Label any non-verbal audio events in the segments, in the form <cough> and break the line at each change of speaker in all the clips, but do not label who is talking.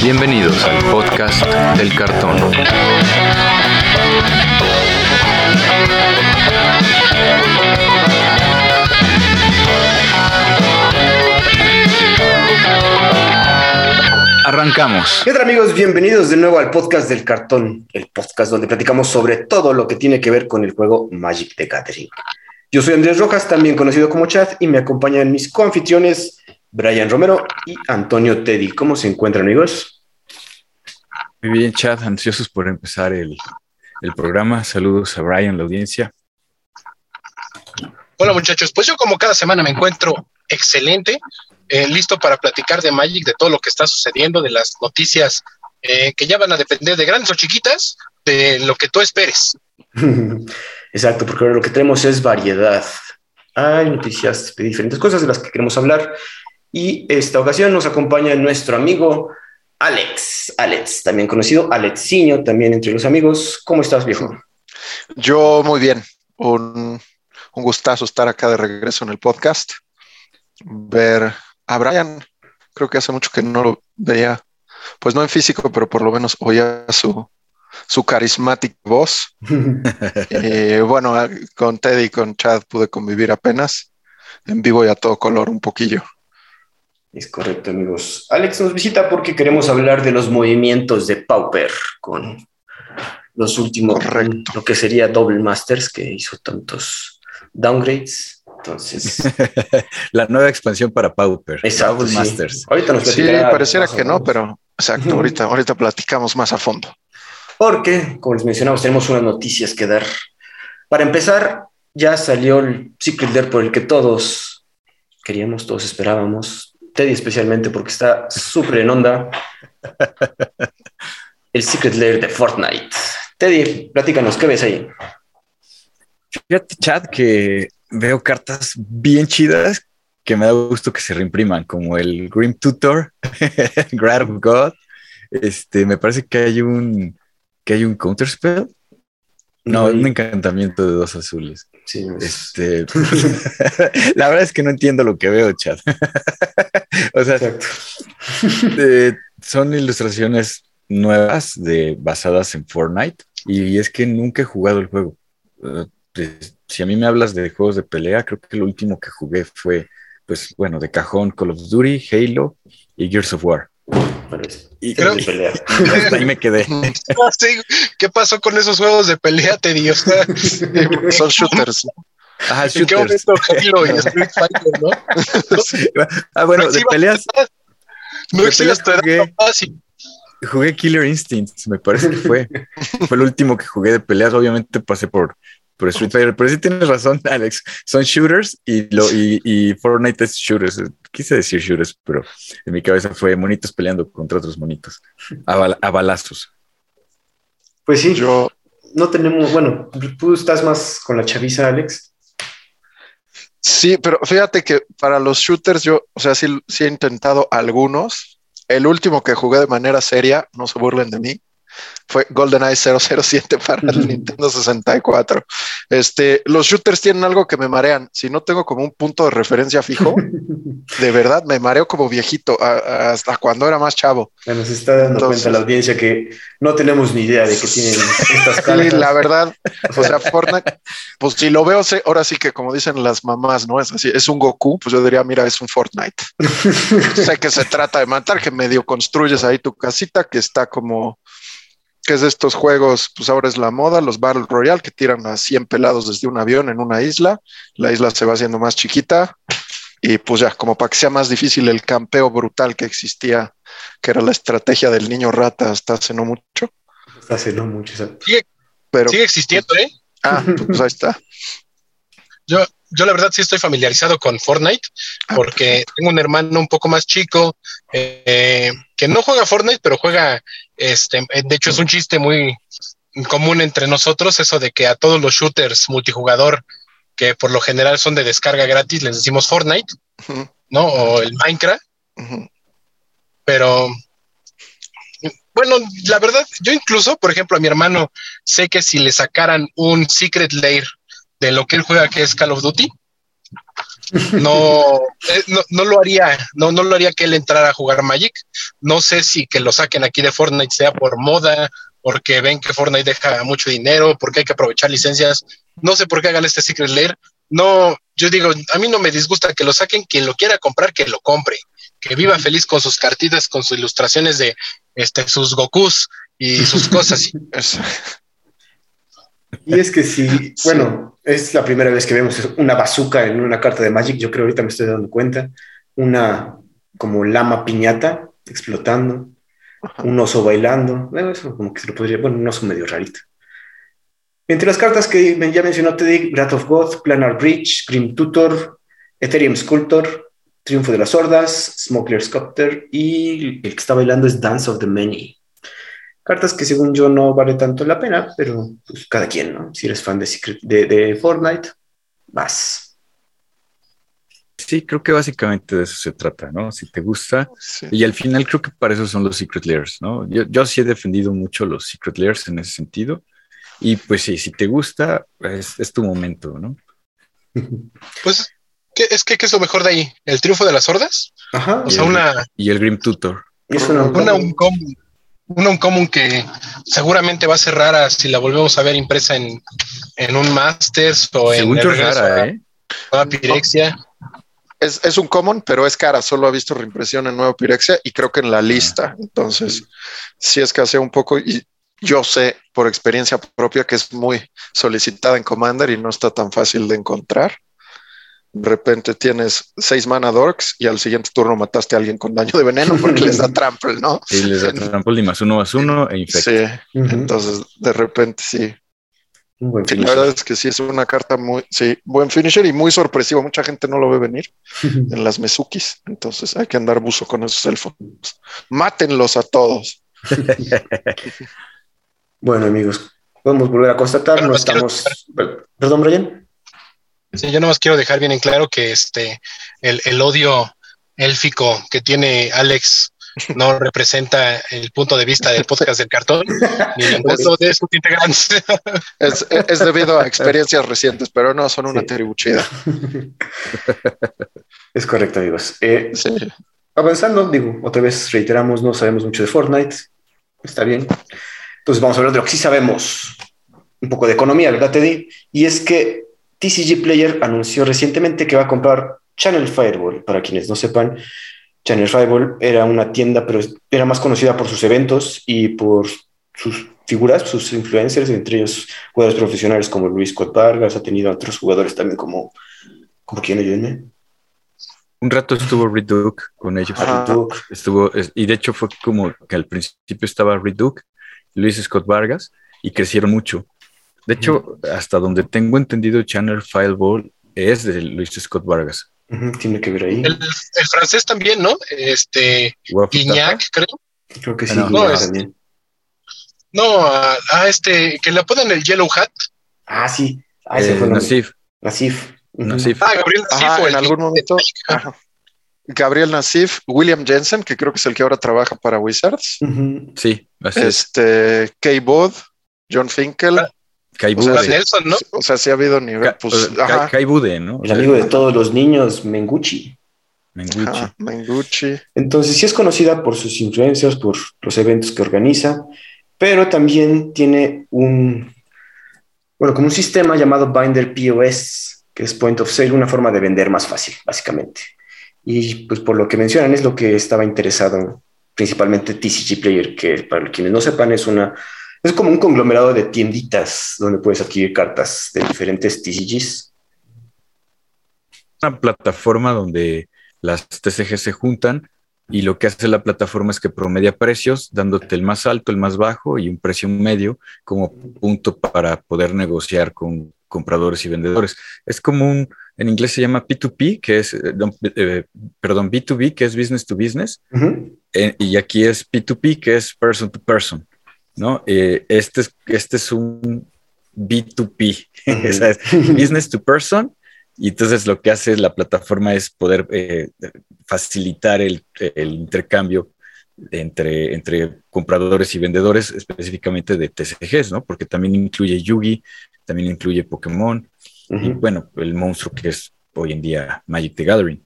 Bienvenidos al podcast del cartón. Arrancamos.
¿Qué tal amigos? Bienvenidos de nuevo al podcast del cartón, el podcast donde platicamos sobre todo lo que tiene que ver con el juego Magic the Gathering. Yo soy Andrés Rojas, también conocido como Chat, y me acompañan mis coanfitriones Brian Romero y Antonio Teddy. ¿Cómo se encuentran amigos?
Muy bien, Chat, ansiosos por empezar el, el programa. Saludos a Brian, la audiencia.
Hola muchachos, pues yo como cada semana me encuentro excelente, eh, listo para platicar de Magic, de todo lo que está sucediendo, de las noticias eh, que ya van a depender de grandes o chiquitas, de lo que tú esperes. <laughs>
Exacto, porque ahora lo que tenemos es variedad. Hay noticias de diferentes cosas de las que queremos hablar. Y esta ocasión nos acompaña nuestro amigo Alex. Alex, también conocido Alexiño, también entre los amigos. ¿Cómo estás, viejo?
Yo muy bien. Un, un gustazo estar acá de regreso en el podcast. Ver a Brian. Creo que hace mucho que no lo veía, pues no en físico, pero por lo menos oía su, su carismática voz. <laughs> Eh, bueno, con Teddy y con Chad pude convivir apenas en vivo y a todo color un poquillo.
Es correcto, amigos. Alex nos visita porque queremos hablar de los movimientos de Pauper con los últimos,
Correcto.
lo que sería Double Masters, que hizo tantos downgrades. Entonces, <laughs>
La nueva expansión para Pauper.
exacto.
Double
sí.
Masters.
Ahorita nos
Sí, pareciera que no, pero exacto, <laughs> ahorita, ahorita platicamos más a fondo.
Porque, como les mencionamos, tenemos unas noticias que dar. Para empezar, ya salió el Secret Lair por el que todos queríamos, todos esperábamos. Teddy especialmente porque está súper en onda. <laughs> El Secret Lair de Fortnite. Teddy, platícanos, ¿qué ves ahí?
Fíjate, Chat, que veo cartas bien chidas que me da gusto que se reimpriman, como el Grim Tutor, <laughs> Grad of God. Este, me parece que hay un que hay un counterspell. No,
Ujú.
un encantamiento de dos azules.
Sí, es-
Este, <laughs> la verdad es que no entiendo lo que veo, Chat. <laughs> o sea,
exacto. <laughs>
eh, son ilustraciones nuevas de, basadas en Fortnite y es que nunca he jugado el juego. Eh, pues, si a mí me hablas de juegos de pelea, creo que lo último que jugué fue, pues bueno, de cajón Call of Duty, Halo y Gears of War. <laughs> Y,
Creo-
de pelea.
y hasta ahí me quedé.
¿Qué pasó con esos juegos de pelea, te digo?
Son shooters.
Ajá,
¿En qué
shooters.
momento Halo y <laughs> Street Fighter, no?
Ah, bueno, de peleas.
No
peleas jugué-
sí.
jugué Killer Instincts, me parece que fue. <laughs> fue el último que jugué de peleas. Obviamente pasé por, por Street Fighter, pero sí tienes razón, <laughs> Alex. Son shooters y, lo, y, y Fortnite es shooters. Quise decir shooters, pero en mi cabeza fue monitos peleando contra otros monitos a, a balazos.
Pues sí,
Yo,
no tenemos, bueno, tú estás más con la chaviza, Alex.
Sí, pero fíjate que para los shooters yo, o sea, sí, sí he intentado algunos. El último que jugué de manera seria, no se burlen de mí, fue GoldenEye 007 para el Nintendo 64. Este, los shooters tienen algo que me marean. Si no tengo como un punto de referencia fijo, <laughs> de verdad me mareo como viejito a- a- hasta cuando era más chavo.
Se está dando
Entonces-
cuenta la audiencia que no tenemos ni idea de que tienen <laughs> estas
Sí,
cartas.
la verdad, <laughs> o sea, Fortnite, pues si lo veo, sé- ahora sí que como dicen las mamás, ¿no? Es así, es un Goku, pues yo diría, mira, es un Fortnite. sé que se trata de matar, que medio construyes ahí tu casita, que está como, que es de estos juegos, pues ahora es la moda, los Battle Royale, que tiran a 100 pelados desde un avión en una isla, la isla se va haciendo más chiquita, y pues ya, como para que sea más difícil el campeo brutal que existía, que era la estrategia del niño rata hasta hace no mucho,
Hasta hace no mucho. exacto.
pero...
Sigue existiendo, ¿eh?
Ah, pues ahí está.
Yo, yo la verdad sí estoy familiarizado con Fortnite
Ah,
porque tengo un hermano un poco más chico eh, que no juega Fortnite, pero juega, este, de hecho es un chiste muy común entre nosotros eso de que a todos los shooters multijugador que por lo general son de descarga gratis les decimos Fortnite, ¿no? O el Minecraft, pero bueno, la verdad, yo incluso, por ejemplo, a mi hermano sé que si le sacaran un Secret Lair de lo que él juega que es Call of Duty, no, eh, no, no, lo haría, no, no lo haría que él entrara a jugar Magic. No sé si que lo saquen aquí de Fortnite sea por moda, porque ven que Fortnite deja mucho dinero, porque hay que aprovechar licencias. No sé por qué hagan este Secret Lair. No, yo digo, a mí no me disgusta que lo saquen, quien lo quiera comprar, que lo compre, que viva feliz con sus cartitas, con sus ilustraciones de este, sus Gokus y sus <laughs> cosas.
y es que sí, bueno, es la primera vez que vemos una bazooka en una carta de Magic, yo creo ahorita me estoy dando cuenta, una como lama piñata explotando, un oso bailando, eso como que se lo podría, bueno, un oso medio rarito. Entre las cartas que ya mencionó Teddy, Wrath of God, Planar Bridge, Grim Tutor, Ethereum Sculptor, Triunfo de las Hordas, Smoker Sculptor y el que está bailando es Dance of the Many. Cartas que según yo no vale tanto la pena, pero pues cada quien, ¿no? Si eres fan de, de, Fortnite, vas.
Sí, creo que básicamente de eso se trata, ¿no? Si te gusta. Y al final creo que para eso son los Secret Layers, ¿no? Yo, yo sí he defendido mucho los Secret Layers en ese sentido. Y pues sí, si te gusta, es, es tu momento, ¿no? <laughs>
Pues ¿Qué, es que, ¿qué es lo mejor de ahí? ¿El triunfo de las hordas?
Ajá.
O sea, una.
Y el Grim Tutor.
una, una, un común, una un común que seguramente va a ser rara si la volvemos a ver impresa en, en un Masters o
en.
el
rara, ¿eh?
Nueva Pirexia.
Es, es, un común, pero es cara. Solo ha visto reimpresión en Nueva Pirexia y creo que en la lista. Entonces, sí es que hace un poco. Y yo sé por experiencia propia que es muy solicitada en Commander y no está tan fácil de encontrar de repente tienes seis mana dorks y al siguiente turno mataste a alguien con daño de veneno porque les da <laughs> trample, ¿no?
Sí, les da trample y más uno más uno e infecta.
Sí, entonces de repente sí. la verdad es que sí es una carta muy, sí, buen finisher y muy sorpresivo. Mucha gente no lo ve venir en las Mezukis. Entonces hay que andar buzo con esos elfos. Mátenlos a todos. <laughs>
bueno, amigos, podemos volver a constatar. no estamos. Perdón, Brian.
Sí, yo nomás quiero dejar bien en claro que este el, odio élfico que tiene Alex no <laughs> representa el punto de vista del podcast del cartón <laughs> ni el de sus integrantes. <laughs>
Es, es, debido a experiencias recientes, pero no son una tribuchida.
Es correcto, amigos. Eh, avanzando, digo, otra vez reiteramos, no sabemos mucho de Fortnite. Está bien. Entonces vamos a hablar de lo que sí sabemos. Un poco de economía, ¿verdad, Teddy? Y es que TCG Player anunció recientemente que va a comprar Channel Fireball. Para quienes no sepan, Channel Fireball era una tienda, pero era más conocida por sus eventos y por sus figuras, sus influencers, entre ellos jugadores profesionales como Luis Scott Vargas, ha tenido otros jugadores también como, como quién ayúdenme.
Un rato estuvo Reduke con ellos. Estuvo, y de hecho fue como que al principio estaba Reduke, Luis Scott Vargas, y crecieron mucho. De hecho, hasta donde tengo entendido, Channel Fireball es de Luis Scott Vargas.
tiene que ver ahí.
El, francés también, ¿no? Este, Guignac, creo.
Creo que sí, no, no, también.
No, a, este, que le ponen el Yellow Hat.
Ah, sí.
Ah, ese eh, fue Nasif.
Nasif.
Nasif. Ah, Gabriel Nasif.
en algún momento. Gabriel Nasif, William Jensen, que creo que es el que ahora trabaja para Wizards.
Sí,
así Este, Kay Bod, John Finkel. Ah,
Kai O sea, Nelson, ¿no?
O sea, sí ha habido nivel. Pues,
Kai, Bude, ¿no?
El amigo de todos los niños, Menguchi.
Menguchi.
Menguchi.
Entonces, sí es conocida por sus influencias, por los eventos que organiza, pero también tiene un, bueno, como un sistema llamado Binder POS, que es Point of Sale, una forma de vender más fácil, básicamente. Y pues por lo que mencionan es lo que estaba interesado principalmente TCG Player, que para quienes no sepan es una es como un conglomerado de tienditas donde puedes adquirir cartas de diferentes TCGs.
Una plataforma donde las TCG se juntan y lo que hace la plataforma es que promedia precios, dándote el más alto, el más bajo y un precio medio como punto para poder negociar con compradores y vendedores. Es como un, en inglés se llama P2P, que es, eh, eh, perdón, B2B, que es business to business, eh, y aquí es P2P, que es person to person. ¿No? Eh, este, es, este es un B2P, <laughs> <laughs> business to person, y entonces lo que hace la plataforma es poder eh, facilitar el, intercambio entre, entre compradores y vendedores, específicamente de TCGs, ¿no? Porque también incluye Yugi, también incluye Pokémon, y bueno, el monstruo que es hoy en día Magic the Gathering.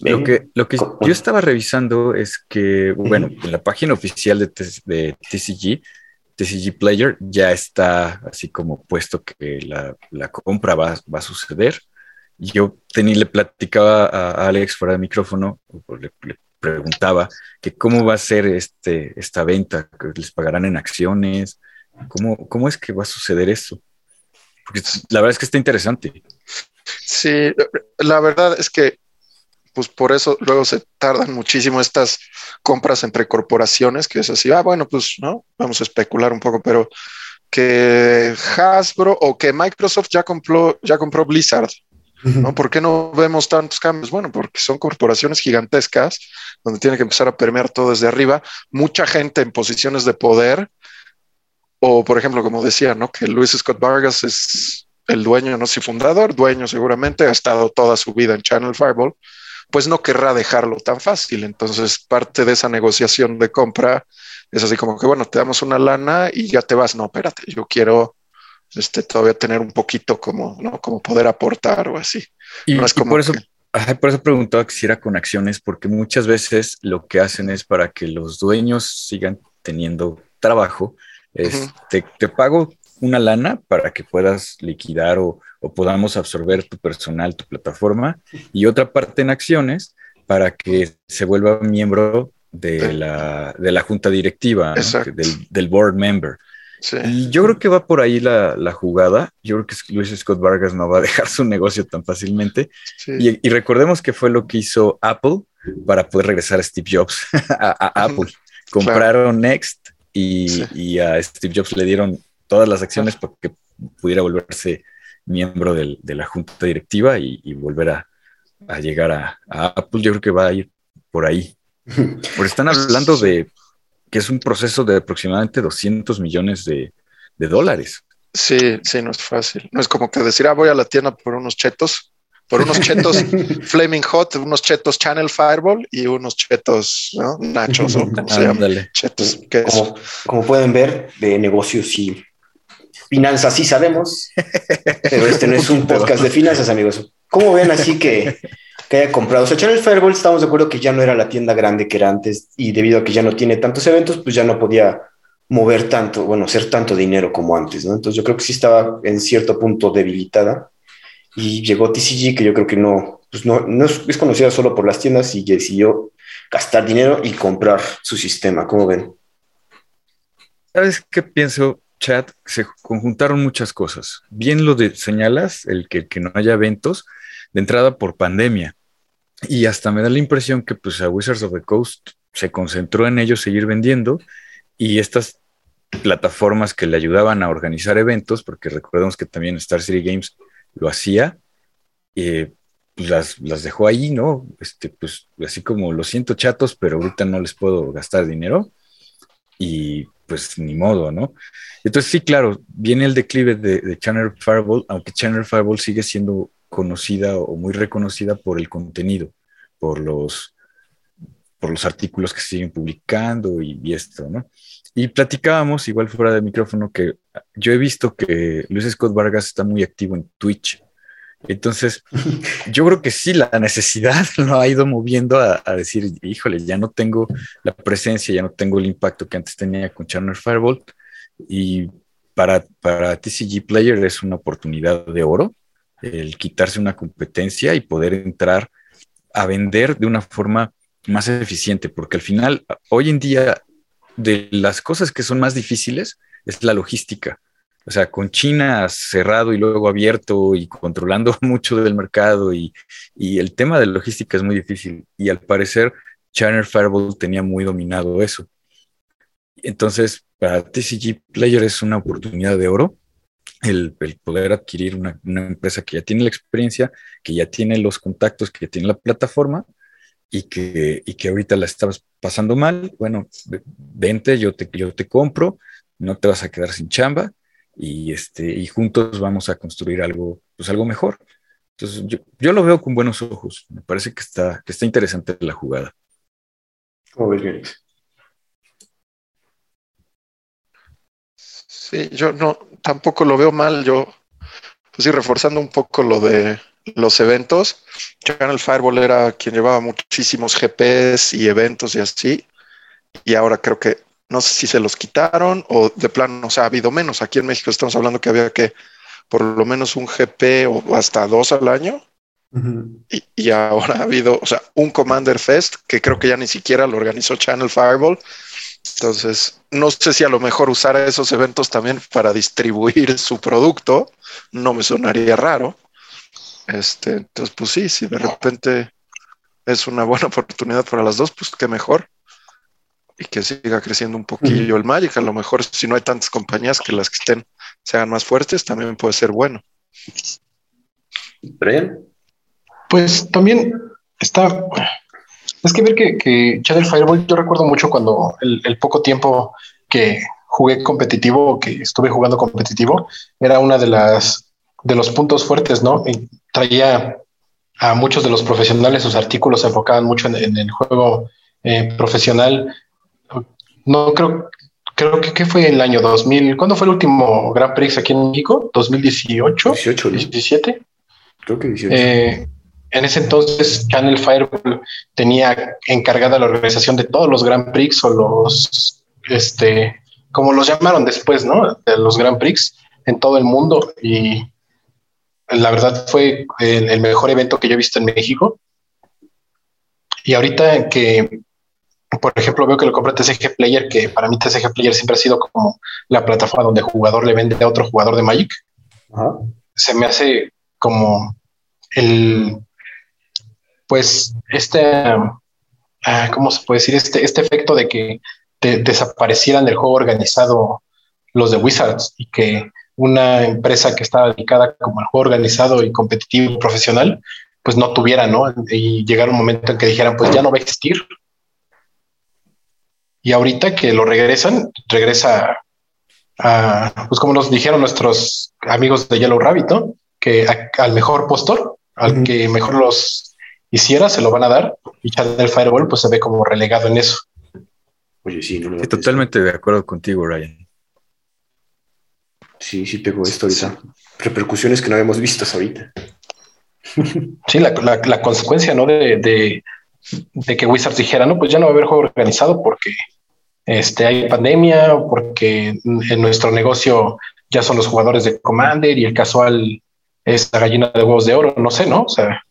Lo que, lo que yo estaba revisando es que, bueno, en la página oficial de, de TCG, TCG Player ya está así como puesto que la, la compra va, va, a suceder. Yo tenía, le platicaba a Alex fuera de micrófono, le, le, preguntaba que cómo va a ser este, esta venta, que les pagarán en acciones, cómo, cómo es que va a suceder eso. Porque la verdad es que está interesante.
Sí, la verdad es que pues por eso luego se tardan muchísimo estas compras entre corporaciones, que es así, ah, bueno, pues no, vamos a especular un poco, pero que Hasbro o que Microsoft ya compró, ya compró Blizzard. ¿no? ¿Por qué no vemos tantos cambios? Bueno, porque son corporaciones gigantescas donde tiene que empezar a permear todo desde arriba, mucha gente en posiciones de poder, o por ejemplo, como decía, ¿no? Que Luis Scott Vargas es el dueño, no sé fundador, dueño seguramente, ha estado toda su vida en Channel Fireball, pues no querrá dejarlo tan fácil. Entonces, parte de esa negociación de compra es así como que, bueno, te damos una lana y ya te vas. No, espérate, yo quiero este, todavía tener un poquito como, ¿no? Como poder aportar o así.
Y, no es como por eso, por eso preguntaba que si era con acciones, porque muchas veces lo que hacen es para que los dueños sigan teniendo trabajo, es, te, te, pago una lana para que puedas liquidar o, o, podamos absorber tu personal, tu plataforma, y otra parte en acciones para que se vuelva miembro de la, de la junta directiva, ¿no? del, del, board member. Sí. Y yo creo que va por ahí la, la, jugada. Yo creo que Luis Scott Vargas no va a <laughs> dejar su negocio tan fácilmente. Sí. Y, y, recordemos que fue lo que hizo Apple para poder regresar a Steve Jobs <laughs> a, a Apple. Compraron claro. Next y, sí. y, a Steve Jobs le dieron todas las acciones para que pudiera volverse miembro del, de la junta directiva y, y volver a, a llegar a, a, Apple. Yo creo que va a ir por ahí. <laughs> Porque están hablando de que es un proceso de aproximadamente 200 millones de, de dólares.
Sí, sí, no es fácil. No es como que decir, ah, voy a la tienda por unos chetos, por unos chetos <laughs> Flaming Hot, unos chetos Channel Fireball y unos chetos ¿no? Nachos o como se llama. Chetos.
Como, como, pueden ver, de negocios y finanzas sí sabemos, <laughs> pero este no es un podcast de finanzas, amigos. ¿Cómo ven así que, que haya comprado? O sea, Channel Fireball estamos de acuerdo que ya no era la tienda grande que era antes y debido a que ya no tiene tantos eventos, pues ya no podía mover tanto, bueno, hacer tanto dinero como antes, ¿no? Entonces yo creo que sí estaba en cierto punto debilitada y llegó TCG que yo creo que no, pues no, no es, es, conocida solo por las tiendas y decidió gastar dinero y comprar su sistema. ¿Cómo ven?
¿Sabes qué pienso? Chat, se conjuntaron muchas cosas. Bien lo de, señalas, el que, que no haya eventos, de entrada por pandemia. Y hasta me da la impresión que pues a Wizards of the Coast se concentró en ello seguir vendiendo y estas plataformas que le ayudaban a organizar eventos, porque recordemos que también Star City Games lo hacía, eh, pues las, las, dejó ahí, ¿no? Este, pues así como lo siento chatos, pero ahorita no les puedo gastar dinero y pues ni modo, ¿no? Entonces sí, claro, viene el declive de, de Channel Fireball, aunque Channel Fireball sigue siendo conocida o muy reconocida por el contenido, por los, por los artículos que siguen publicando y, y, esto, ¿no? Y platicábamos, igual fuera del micrófono, que yo he visto que Luis Scott Vargas está muy activo en Twitch. Entonces, <laughs> yo creo que sí, la necesidad <laughs> lo ha ido moviendo a, a, decir, híjole, ya no tengo la presencia, ya no tengo el impacto que antes tenía con Channel Fireball. Y para, para TCG Player es una oportunidad de oro el quitarse una competencia y poder entrar a vender de una forma más eficiente, porque al final, hoy en día, de las cosas que son más difíciles es la logística. O sea, con China cerrado y luego abierto y controlando <laughs> mucho del mercado y, y el tema de logística es muy difícil. Y al parecer, Channel Fireball tenía muy dominado eso. Entonces, para TCG Player es una oportunidad de oro el, el poder adquirir una, una, empresa que ya tiene la experiencia, que ya tiene los contactos, que tiene la plataforma y que, y que ahorita la estabas pasando mal, bueno, vente, yo te, yo te compro, no te vas a quedar sin chamba y, este, y juntos vamos a construir algo, pues algo mejor. Entonces, yo, yo lo veo con buenos ojos. Me parece que está, que está interesante la jugada.
¿Cómo ves, Félix?
Sí, yo no, tampoco lo veo mal. Yo, pues sí, reforzando un poco lo de los eventos. Channel Fireball era quien llevaba muchísimos GPS y eventos y así. Y ahora creo que no sé si se los quitaron o de plano, o sea, ha habido menos. Aquí en México estamos hablando que había que por lo menos un GP o hasta dos al año. y, y, ahora ha habido, o sea, un Commander Fest que creo que ya ni siquiera lo organizó Channel Fireball. Entonces, no sé si a lo mejor usar esos eventos también para distribuir su producto, no me sonaría raro. Este, entonces, pues sí, si de repente es una buena oportunidad para las dos, pues qué mejor. Y que siga creciendo un poquillo el Magic. A lo mejor si no hay tantas compañías que las que estén sean más fuertes, también puede ser bueno.
Brian.
Pues también está. Es que ver que, que Channel Fireball, yo recuerdo mucho cuando el, el poco tiempo que jugué competitivo, que estuve jugando competitivo, era una de las de los puntos fuertes, ¿no? Y traía a muchos de los profesionales, sus artículos se enfocaban mucho en, en el juego eh, profesional. No creo, creo que ¿qué fue el año 2000. ¿Cuándo fue el último Grand Prix aquí en México? ¿2018?
18,
17.
Creo que 18.
Eh, en ese entonces, Channel Fireball tenía encargada la organización de todos los Grand Prix o los, este, como los llamaron después, ¿no? De los Grand Prix en todo el mundo y la verdad fue el, el, mejor evento que yo he visto en México. Y ahorita que, por ejemplo, veo que lo compra TCG Player, que para mí TCG Player siempre ha sido como la plataforma donde el jugador le vende a otro jugador de Magic, Ajá. se me hace como el, pues, este, uh, ¿cómo se puede decir? Este, este efecto de que de, desaparecieran del juego organizado los de Wizards y que una empresa que estaba dedicada como al juego organizado y competitivo profesional, pues no tuviera, ¿no? Y llegar un momento en que dijeran, pues ya no va a existir. Y ahorita que lo regresan, regresa a, pues como nos dijeron nuestros amigos de Yellow Rabbit, ¿no? Que a, al mejor postor, al que mejor los hiciera, se lo van a dar. Y Channel Fireball, pues se ve como relegado en eso.
Oye, sí, no
sí totalmente de acuerdo contigo, Ryan.
Sí, sí pegó esto ahorita. Repercusiones que no habíamos visto hasta ahorita.
Sí, la, la, la consecuencia, ¿no? De, de, de, que Wizards dijera, no, pues ya no va a haber juego organizado porque este, hay pandemia, porque en nuestro negocio ya son los jugadores de Commander y el casual es la gallina de huevos de oro, no sé, ¿no? O sea,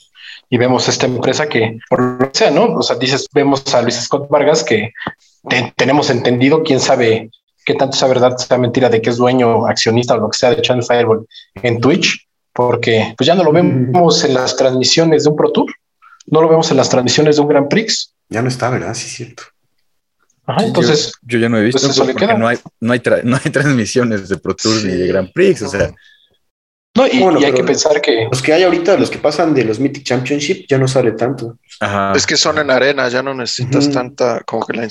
y vemos esta empresa que, por lo que sea, ¿no? O sea, dices, vemos a Luis Scott Vargas que te, tenemos entendido, quién sabe qué tanto sea verdad, sea mentira de que es dueño, accionista o lo que sea de Channel Fireball en Twitch, porque pues ya no lo vemos en las transmisiones de un Pro Tour, no lo vemos en las transmisiones de un Grand Prix.
Ya no está, ¿verdad? Sí, cierto.
Ajá, entonces.
Yo, yo, ya no he visto
pues eso le queda.
no hay, no hay, <laughs> no hay transmisiones de Pro Tour sí. ni de Grand Prix, o sea.
No, y, bueno, y hay que pensar que.
Los que hay ahorita, los que pasan de los Mythic Championship, ya no sale tanto.
Ajá. Es que son en arena, ya no necesitas uh -huh. tanta, como que la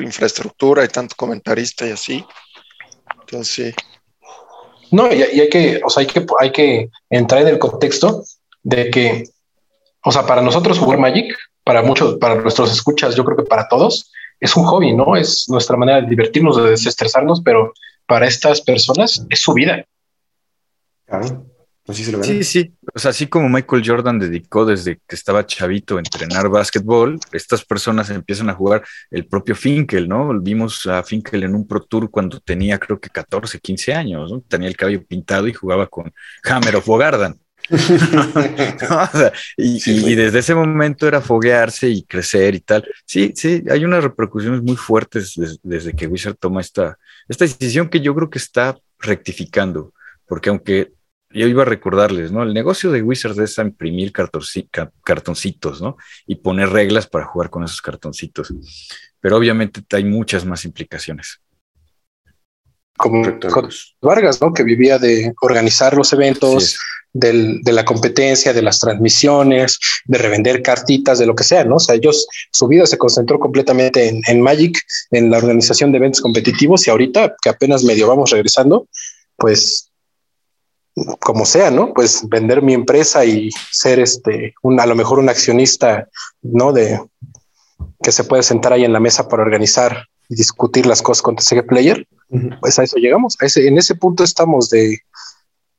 infraestructura y tanto comentarista y así. Entonces, sí.
No, y, y, hay que, o sea, hay que, hay que entrar en el contexto de que, o sea, para nosotros jugar Magic, para muchos, para nuestros escuchas, yo creo que para todos, es un hobby, ¿no? Es nuestra manera de divertirnos, de desestresarnos, pero para estas personas es su vida.
Claro. Así se
lo sí, sí. O sea, así como Michael Jordan dedicó desde que estaba chavito a entrenar básquetbol, estas personas empiezan a jugar el propio Finkel, ¿no? Vimos a Finkel en un Pro Tour cuando tenía creo que 14, 15 años, ¿no? Tenía el cabello pintado y jugaba con Hammer of Bogardan. <laughs> o sea, y, sí, y, y, desde ese momento era foguearse y crecer y tal. Sí, sí, hay unas repercusiones muy fuertes desde, desde que Wizard toma esta, esta decisión que yo creo que está rectificando, porque aunque yo iba a recordarles, ¿no? El negocio de Wizards es imprimir cartoncitos, ¿no? Y poner reglas para jugar con esos cartoncitos. Pero obviamente hay muchas más implicaciones.
Como Vargas, ¿no? Que vivía de organizar los eventos, del, de la competencia, de las transmisiones, de revender cartitas, de lo que sea, ¿no? O sea, ellos, su vida se concentró completamente en, en Magic, en la organización de eventos competitivos y ahorita que apenas medio vamos regresando, pues como sea, ¿no? Pues vender mi empresa y ser este, un, a lo mejor un accionista, ¿no? De que se puede sentar ahí en la mesa para organizar y discutir las cosas con TCG Player. Pues a eso llegamos. A ese, en ese punto estamos de,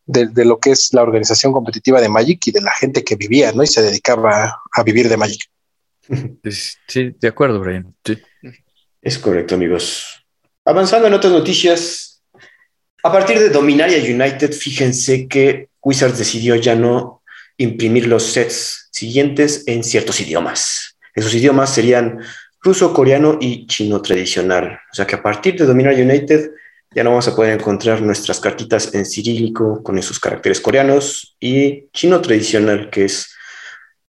de, lo que es la organización competitiva de Magic y de la gente que vivía, ¿no? Y se dedicaba a, vivir de Magic.
Sí, de acuerdo, Brian.
Es correcto, amigos. Avanzando en otras noticias, a partir de Dominaria United, fíjense que Wizards decidió ya no imprimir los sets siguientes en ciertos idiomas. Esos idiomas serían ruso, coreano y chino tradicional. O sea que a partir de Dominaria United ya no vamos a poder encontrar nuestras cartitas en cirílico con esos caracteres coreanos y chino tradicional, que es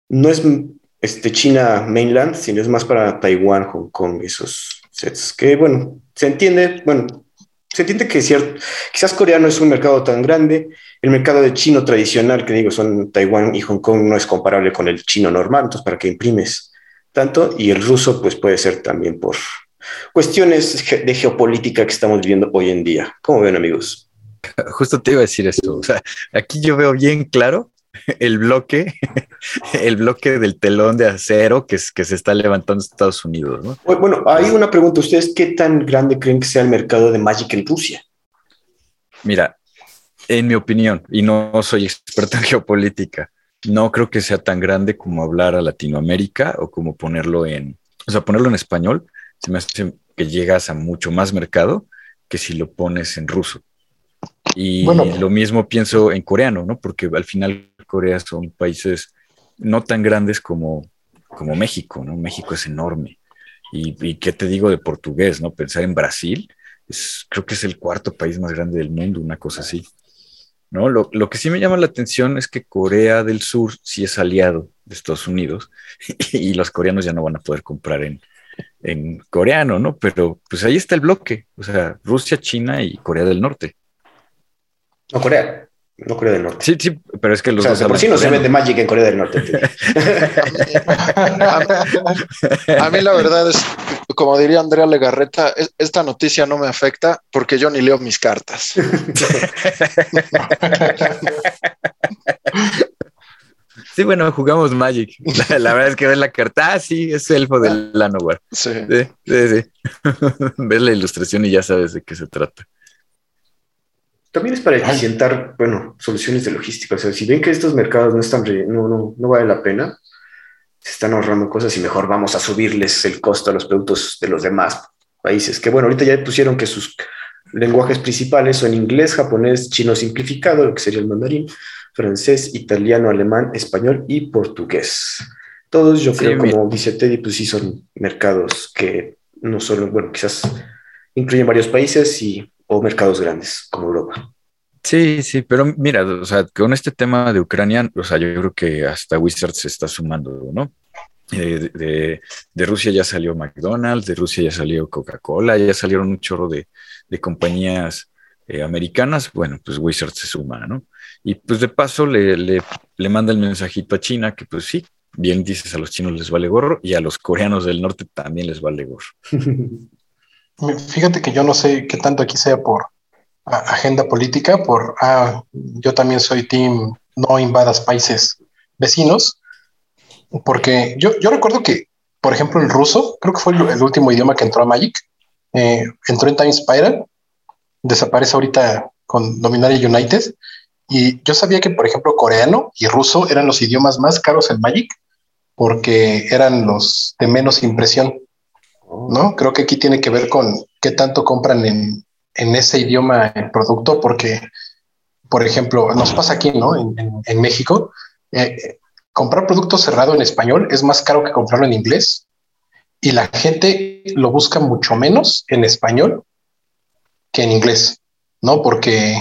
no es este China mainland, sino es más para Taiwán, Hong Kong, esos sets. Que bueno, se entiende, bueno, se entiende que cierto, quizás coreano es un mercado tan grande, el mercado de chino tradicional, que digo, son Taiwán y Hong Kong, no es comparable con el chino normal, entonces para que imprimes tanto, y el ruso pues puede ser también por cuestiones de geopolítica que estamos viviendo hoy en día. ¿Cómo ven, amigos? <laughs>
Justo te iba a decir eso. O sea, aquí yo veo bien claro <laughs> el bloque, <laughs> el bloque del telón de acero que, es, que se está levantando en Estados Unidos. ¿no?
Bueno, hay una pregunta. ¿Ustedes qué tan grande creen que sea el mercado de Magic en Rusia?
Mira, en mi opinión, y no soy experto en geopolítica, no creo que sea tan grande como hablar a Latinoamérica o como ponerlo en, o sea, ponerlo en español se me hace que llegas a mucho más mercado que si lo pones en ruso. Y lo mismo pienso en coreano, ¿no? Porque al final Corea son países no tan grandes como, como México, ¿no? México es enorme. Y, qué te digo de portugués, ¿no? Pensar en Brasil, es, creo que es el cuarto país más grande del mundo, una cosa así. ¿No? Lo, lo, que sí me llama la atención es que Corea del Sur sí es aliado de Estados Unidos <laughs> y los coreanos ya no van a poder comprar en, en coreano, ¿no? Pero pues ahí está el bloque, o sea, Rusia, China y Corea del Norte.
No, Corea, no Corea del Norte.
Sí, sí, pero es que los
o sea, por sí no se vende Magic en Corea del Norte. <laughs>
a, mí la verdad es, como diría Andrea Legarreta, esta noticia no me afecta porque yo ni leo mis cartas. <laughs>
Sí, bueno, jugamos Magic. La, verdad es que ves la carta, ah, sí, es elfo del Llanowar.
Sí.
Sí, sí, sí. <laughs> ves la ilustración y ya sabes de qué se trata.
También es para eficientar, bueno, soluciones de logística. O sea, si ven que estos mercados no están, no, no, no vale la pena, se están ahorrando cosas y mejor vamos a subirles el costo a los productos de los demás países. Que bueno, ahorita ya pusieron que sus lenguajes principales son inglés, japonés, chino simplificado, lo que sería el mandarín, francés, italiano, alemán, español y portugués. Todos yo creo, como dice Teddy, pues sí son mercados que no solo, bueno, quizás incluyen varios países y, o mercados grandes como Europa.
Sí, sí, pero mira, o sea, con este tema de Ucrania, o sea, yo creo que hasta Wizards se está sumando, ¿no? Eh, de, de, Rusia ya salió McDonald's, de Rusia ya salió Coca-Cola, ya salieron un chorro de, de compañías eh, americanas, bueno, pues Wizards se suma, ¿no? Y pues de paso le, le, le, manda el mensajito a China que pues sí, bien dices, a los chinos les vale gorro y a los coreanos del norte también les vale gorro. <laughs>
Fíjate que yo no sé qué tanto aquí sea por agenda política, por, ah, yo también soy team no invadas países vecinos, porque yo, yo recuerdo que, por ejemplo, el ruso, creo que fue el, último idioma que entró a Magic, eh, entró en Time Spiral, desaparece ahorita con Dominaria United, y yo sabía que, por ejemplo, coreano y ruso eran los idiomas más caros en Magic porque eran los de menos impresión. ¿No? Creo que aquí tiene que ver con qué tanto compran en, en ese idioma el producto, porque, por ejemplo, nos pasa aquí, ¿no? En, México, eh, comprar producto cerrado en español es más caro que comprarlo en inglés y la gente lo busca mucho menos en español que en inglés, ¿no? Porque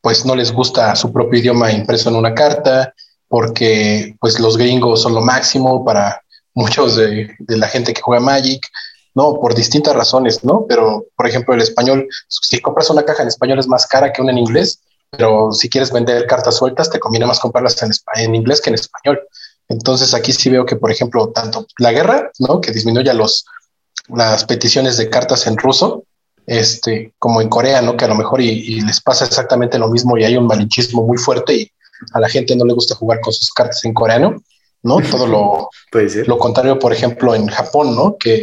pues no les gusta su propio idioma impreso en una carta, porque pues los gringos son lo máximo para muchos de, la gente que juega Magic, ¿no? Por distintas razones, ¿no? Pero, por ejemplo, el español, si compras una caja en español es más cara que una en inglés, pero si quieres vender cartas sueltas, te conviene más comprarlas en, en inglés que en español. Entonces aquí sí veo que, por ejemplo, tanto la guerra, ¿no? Que disminuya los, las peticiones de cartas en ruso, este, como en Corea, ¿no? Que a lo mejor y, les pasa exactamente lo mismo y hay un malinchismo muy fuerte y a la gente no le gusta jugar con sus cartas en coreano, ¿no? Todo lo, <laughs> lo contrario, por ejemplo, en Japón, ¿no? Que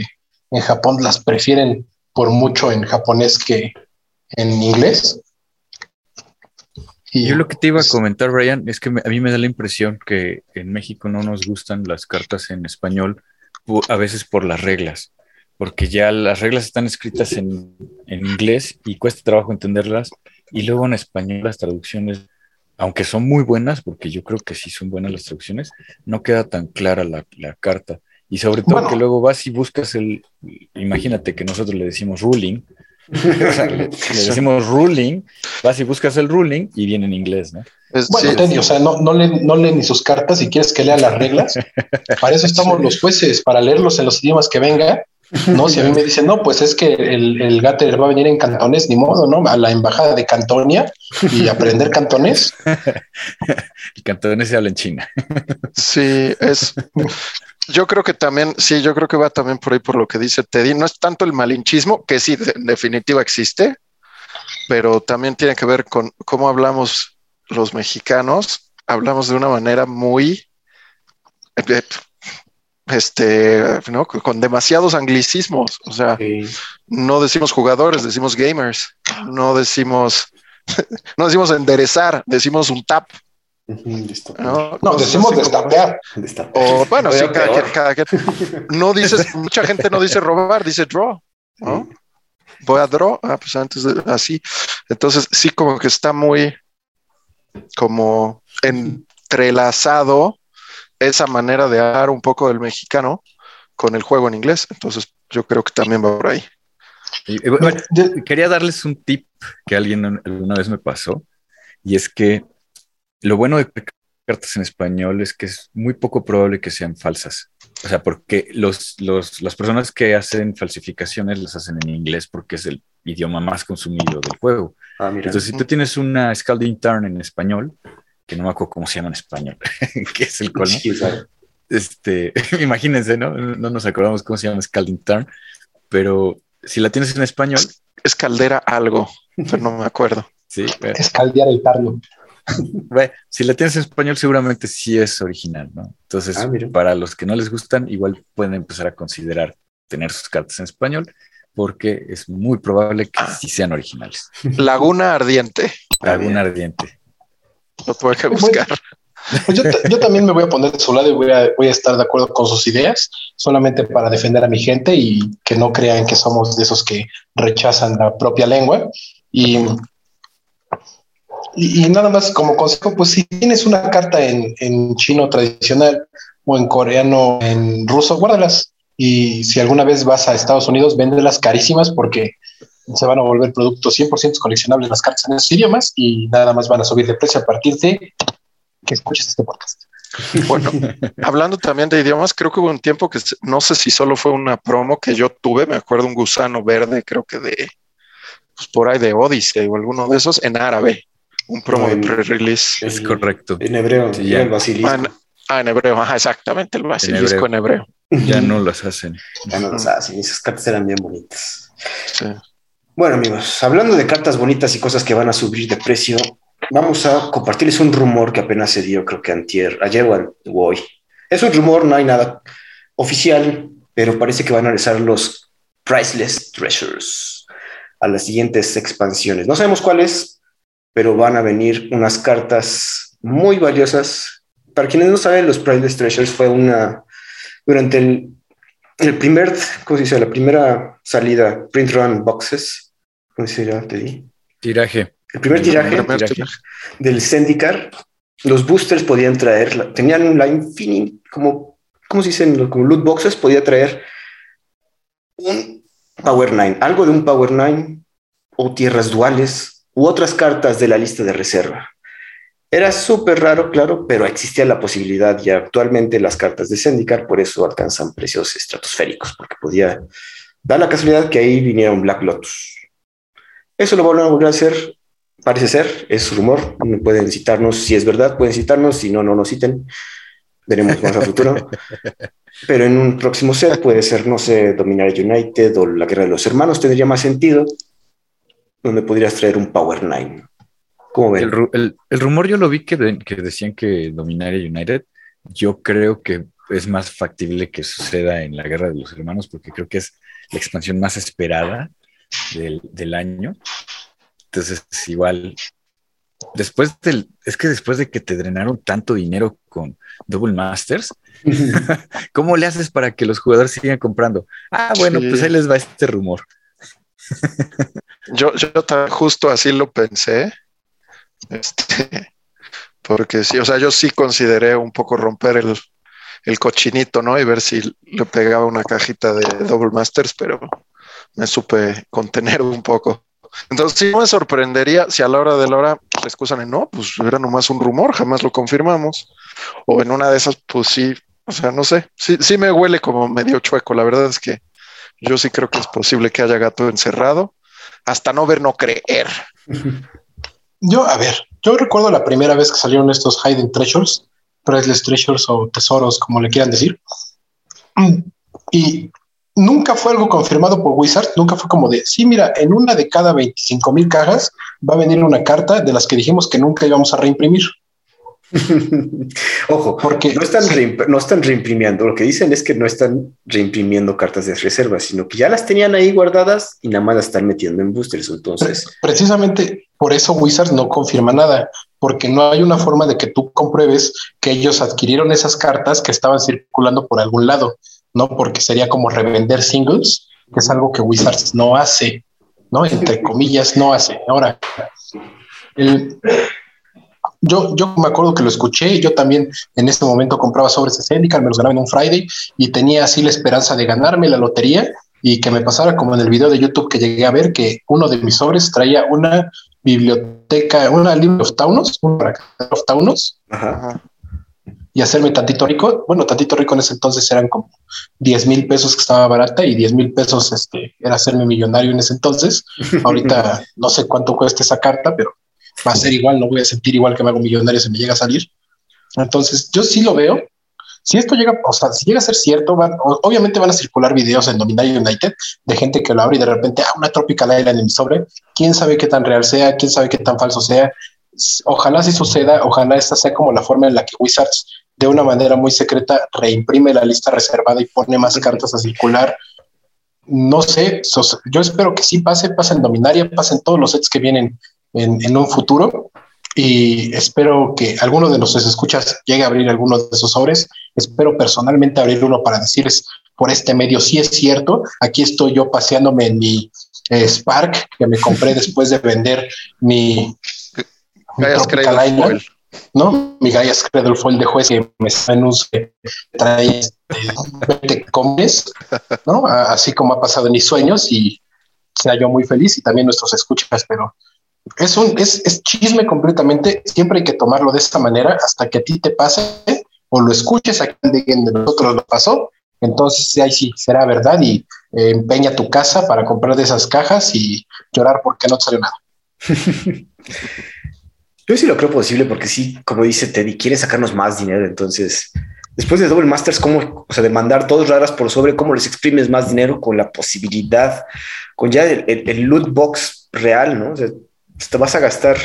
en Japón las prefieren por mucho en japonés que en inglés. Y
Yo lo que te iba a
pues,
comentar, Brian, es que me- a mí me da la impresión que en México no nos gustan las cartas en español, a veces por las reglas, porque ya las reglas están escritas en, en inglés y cuesta trabajo entenderlas, y luego en español las traducciones, aunque son muy buenas, porque yo creo que sí son buenas las traducciones, no queda tan clara la, la carta. Y sobre todo
Bueno.
que luego vas y buscas el, imagínate que nosotros le decimos ruling, <laughs> o sea, le, le decimos ruling, vas y buscas el ruling y viene en inglés, ¿no?
Es-
Bueno,
sí,
Teddy, o sea, no, no, lee, no lee ni sus cartas si quieres que lea las reglas. <laughs> Para eso estamos los jueces, para leerlos en los idiomas que venga. No, si a mí me dicen, no, pues es que el, el Gatter va a venir en cantones, ni modo, ¿no? A la embajada de Cantonia y aprender cantonés. <laughs>
El cantonés se habla en China.
Sí, es. Yo creo que también, sí, yo creo que va también por ahí por lo que dice Teddy. No es tanto el malinchismo, que sí, de- en definitiva existe, pero también tiene que ver con cómo hablamos los mexicanos. Hablamos de una manera muy, este, ¿no? Con demasiados anglicismos. O sea,
Sí.
no decimos jugadores, decimos gamers. No decimos, <laughs> no decimos enderezar, decimos un tap. No,
No, decimos destapear.
O bueno, sí, cada cada quien. No dices, <laughs> mucha gente no dice robar, dice draw, ¿no? Voy a draw, ah, pues antes de, así. Entonces, sí, como que está muy como entrelazado esa manera de hablar un poco del mexicano con el juego en inglés. Entonces, yo creo que también va por ahí.
Y, bueno, quería darles un tip que alguien alguna vez me pasó, y es que lo bueno de cartas en español es que es muy poco probable que sean falsas. O sea, porque los, los, las personas que hacen falsificaciones las hacen en inglés porque es el idioma más consumido del juego.
Ah, mira.
Entonces, si tú tienes una Scalding Turn en español, que no me acuerdo cómo se llama en español, <laughs> que es el colmo,
Sí,
este, <laughs> imagínense, ¿no? No nos acordamos cómo se llama Scalding Turn, pero si la tienes en español,
Es caldera algo, pero no me acuerdo.
sí,
es caldear el tarno.
bueno, si la tienes en español seguramente sí es original, ¿no? Entonces,
Ah,
para los que no les gustan, igual pueden empezar a considerar tener sus cartas en español, porque es muy probable que
Ah.
sí sean originales.
Laguna ardiente,
bien.
ardiente.
Lo tuve que buscar.
Pues yo, ta- yo también me voy a poner de su lado y voy a, voy a estar de acuerdo con sus ideas, solamente para defender a mi gente y que no crean que somos de esos que rechazan la propia lengua. Y, y, y nada más como consejo, pues si tienes una carta en, en chino tradicional o en coreano, en ruso, guárdalas. Y si alguna vez vas a Estados Unidos, véndelas carísimas porque se van a volver productos 100% coleccionables las cartas en esos idiomas y nada más van a subir de precio a partir de que escuches este podcast.
Bueno, <laughs> hablando también de idiomas, creo que hubo un tiempo que no sé si solo fue una promo que yo tuve, me acuerdo un gusano verde, creo que de pues por ahí de Odyssey o alguno de esos en árabe, un promo
No, en-
de pre-release.
Es correcto.
En hebreo,
Sí, ya.
el basilisco.
Ah, en, ah, en hebreo, ajá, exactamente, el basilisco en hebreo.
Ya no las hacen.
Ya no las hacen. Esas cartas eran bien bonitas.
Sí.
Bueno, amigos, hablando de cartas bonitas y cosas que van a subir de precio, vamos a compartirles un rumor que apenas se dio, creo que antier, ayer o hoy. Es un rumor, no hay nada oficial, pero parece que van a regresar los Priceless Treasures a las siguientes expansiones. No sabemos cuáles, pero van a venir unas cartas muy valiosas. Para quienes no saben, los Priceless Treasures fue una, durante el, el primer, ¿cómo se dice? La primera salida, print run boxes, ¿cómo se llama? Te di?
Tiraje.
El primer tiraje
primer
tiraje.
del Zendikar, los boosters podían traer, tenían la infinite, como, ¿cómo se dicen? Como loot boxes, podía traer un Power 9, algo de un Power 9 o tierras duales u otras cartas de la lista de reserva. Era súper raro, claro, pero existía la posibilidad y actualmente las cartas de Zendikar por eso alcanzan precios estratosféricos, porque podía dar la casualidad que ahí viniera un Black Lotus. Eso lo van a volver a hacer parece ser, es rumor, pueden citarnos, si es verdad, pueden citarnos, si no, no nos citen, veremos más a futuro. <laughs> Pero en un próximo set puede ser, no sé, Dominaria United o la Guerra de los Hermanos, tendría más sentido, donde podrías traer un Power Nine. ¿Cómo ven?
El, ru- el- el rumor yo lo vi que, de- que decían que Dominaria United. Yo creo que es más factible que suceda en la Guerra de los Hermanos porque creo que es la expansión más esperada del, del año. Entonces, igual después del, es que después de que te drenaron tanto dinero con Double Masters, <laughs> ¿cómo le haces para que los jugadores sigan comprando? Ah, bueno, pues ahí les va este rumor. <laughs>
yo, yo justo así lo pensé. Este, <laughs> porque sí, o sea, yo sí consideré un poco romper el, el cochinito, ¿no? Y ver si le pegaba una cajita de Double Masters, pero me supe contener un poco. Entonces, sí me sorprendería si a la hora de la hora en no, pues era nomás un rumor, jamás lo confirmamos. O en una de esas, pues sí, o sea, no sé, sí, sí me huele como medio chueco. La verdad es que yo sí creo que es posible que haya gato encerrado. Hasta no ver, no creer. <laughs>
Yo, a ver, yo recuerdo la primera vez que salieron estos Hidden Treasures, Priceless Treasures o tesoros, como le quieran decir. Y nunca fue algo confirmado por Wizards, nunca fue como de, sí, mira, en una de cada 25 mil cajas va a venir una carta de las que dijimos que nunca íbamos a reimprimir. <laughs>
Ojo, porque no están, no están reimprimiendo. Lo que dicen es que no están reimprimiendo cartas de reserva, sino que ya las tenían ahí guardadas y nada más las están metiendo en boosters. Entonces,
precisamente por eso Wizards no confirma nada, porque no hay una forma de que tú compruebes que ellos adquirieron esas cartas que estaban circulando por algún lado, no porque sería como revender singles, que es algo que Wizards no hace, no entre comillas, no hace. Ahora, el yo, yo me acuerdo que lo escuché, yo también en este momento compraba sobres de Syndical, me los ganaba en un Friday y tenía así la esperanza de ganarme la lotería y que me pasara como en el video de YouTube que llegué a ver que uno de mis sobres traía una biblioteca, una libro of Taunos, una of Taunos, y hacerme tantito rico. Bueno, tantito rico en ese entonces eran como 10 mil pesos que estaba barata y 10 mil pesos este, era hacerme millonario en ese entonces. <laughs> Ahorita no sé cuánto cuesta esa carta, pero va a ser igual, no voy a sentir igual que me hago millonario si me llega a salir. Entonces, yo sí lo veo. Si esto llega, o sea, si llega a ser cierto, obviamente van a circular videos en Dominario United de gente que lo abre y de repente, ah, una Tropical Island en mi sobre. Quién sabe qué tan real sea, quién sabe qué tan falso sea. Ojalá si suceda, ojalá esta sea como la forma en la que Wizards, de una manera muy secreta, reimprime la lista reservada y pone más cartas a circular. No sé, yo espero que sí pase, pase en Dominaria, pasen todos los sets que vienen en, un futuro y espero que alguno de los escuchas llegue a abrir alguno de esos sobres. Espero personalmente abrir uno para decirles por este medio si es cierto. Aquí estoy yo paseándome en mi eh, Spark que me compré <laughs> después de vender mi,
mi
¿no? Mi Gaia's Cradle Foil de juez que me en un trae este, comes, ¿no? <laughs> Así como ha pasado en mis sueños y sea yo muy feliz y también nuestros escuchas, pero es un es, es, chisme completamente. Siempre hay que tomarlo de esta manera hasta que a ti te pase o lo escuches a alguien de nosotros lo pasó. Entonces ahí sí será verdad y eh, empeña tu casa para comprar de esas cajas y llorar porque no te salió nada. <laughs>
Yo sí lo creo posible porque sí, como dice Teddy, quiere sacarnos más dinero. Entonces, después de Double Masters, ¿cómo, o sea, de mandar dos raras por sobre, cómo les exprimes más dinero con la posibilidad, con ya el, el loot box real, ¿no? O sea, te vas a gastar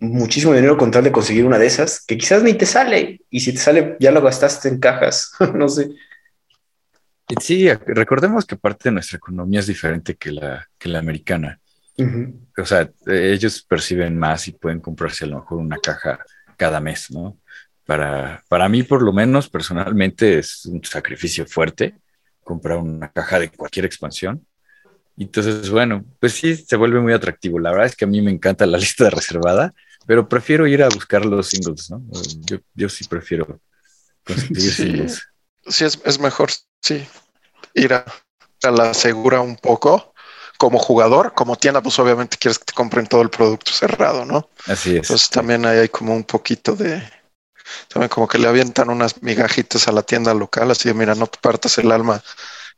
muchísimo dinero con tal de conseguir una de esas que quizás ni te sale y si te sale ya lo gastaste en cajas, <laughs> no sé.
Sí, recordemos que parte de nuestra economía es diferente que la, que la americana. O sea, ellos perciben más y pueden comprarse a lo mejor una caja cada mes, ¿no? Para, para mí, por lo menos, personalmente es un sacrificio fuerte comprar una caja de cualquier expansión entonces, bueno, pues sí, se vuelve muy atractivo. La verdad es que a mí me encanta la <laughs> lista reservada, pero prefiero ir a buscar los singles, ¿no? Yo, yo sí prefiero conseguir sí, singles.
Sí, es, es, mejor, sí, ir a, la segura un poco. Como jugador, como tienda, pues obviamente quieres que te compren todo el producto cerrado, ¿no?
Así es.
Entonces también ahí hay como un poquito de, también como que le avientan unas migajitas a la tienda local, así de, mira, no te partas el alma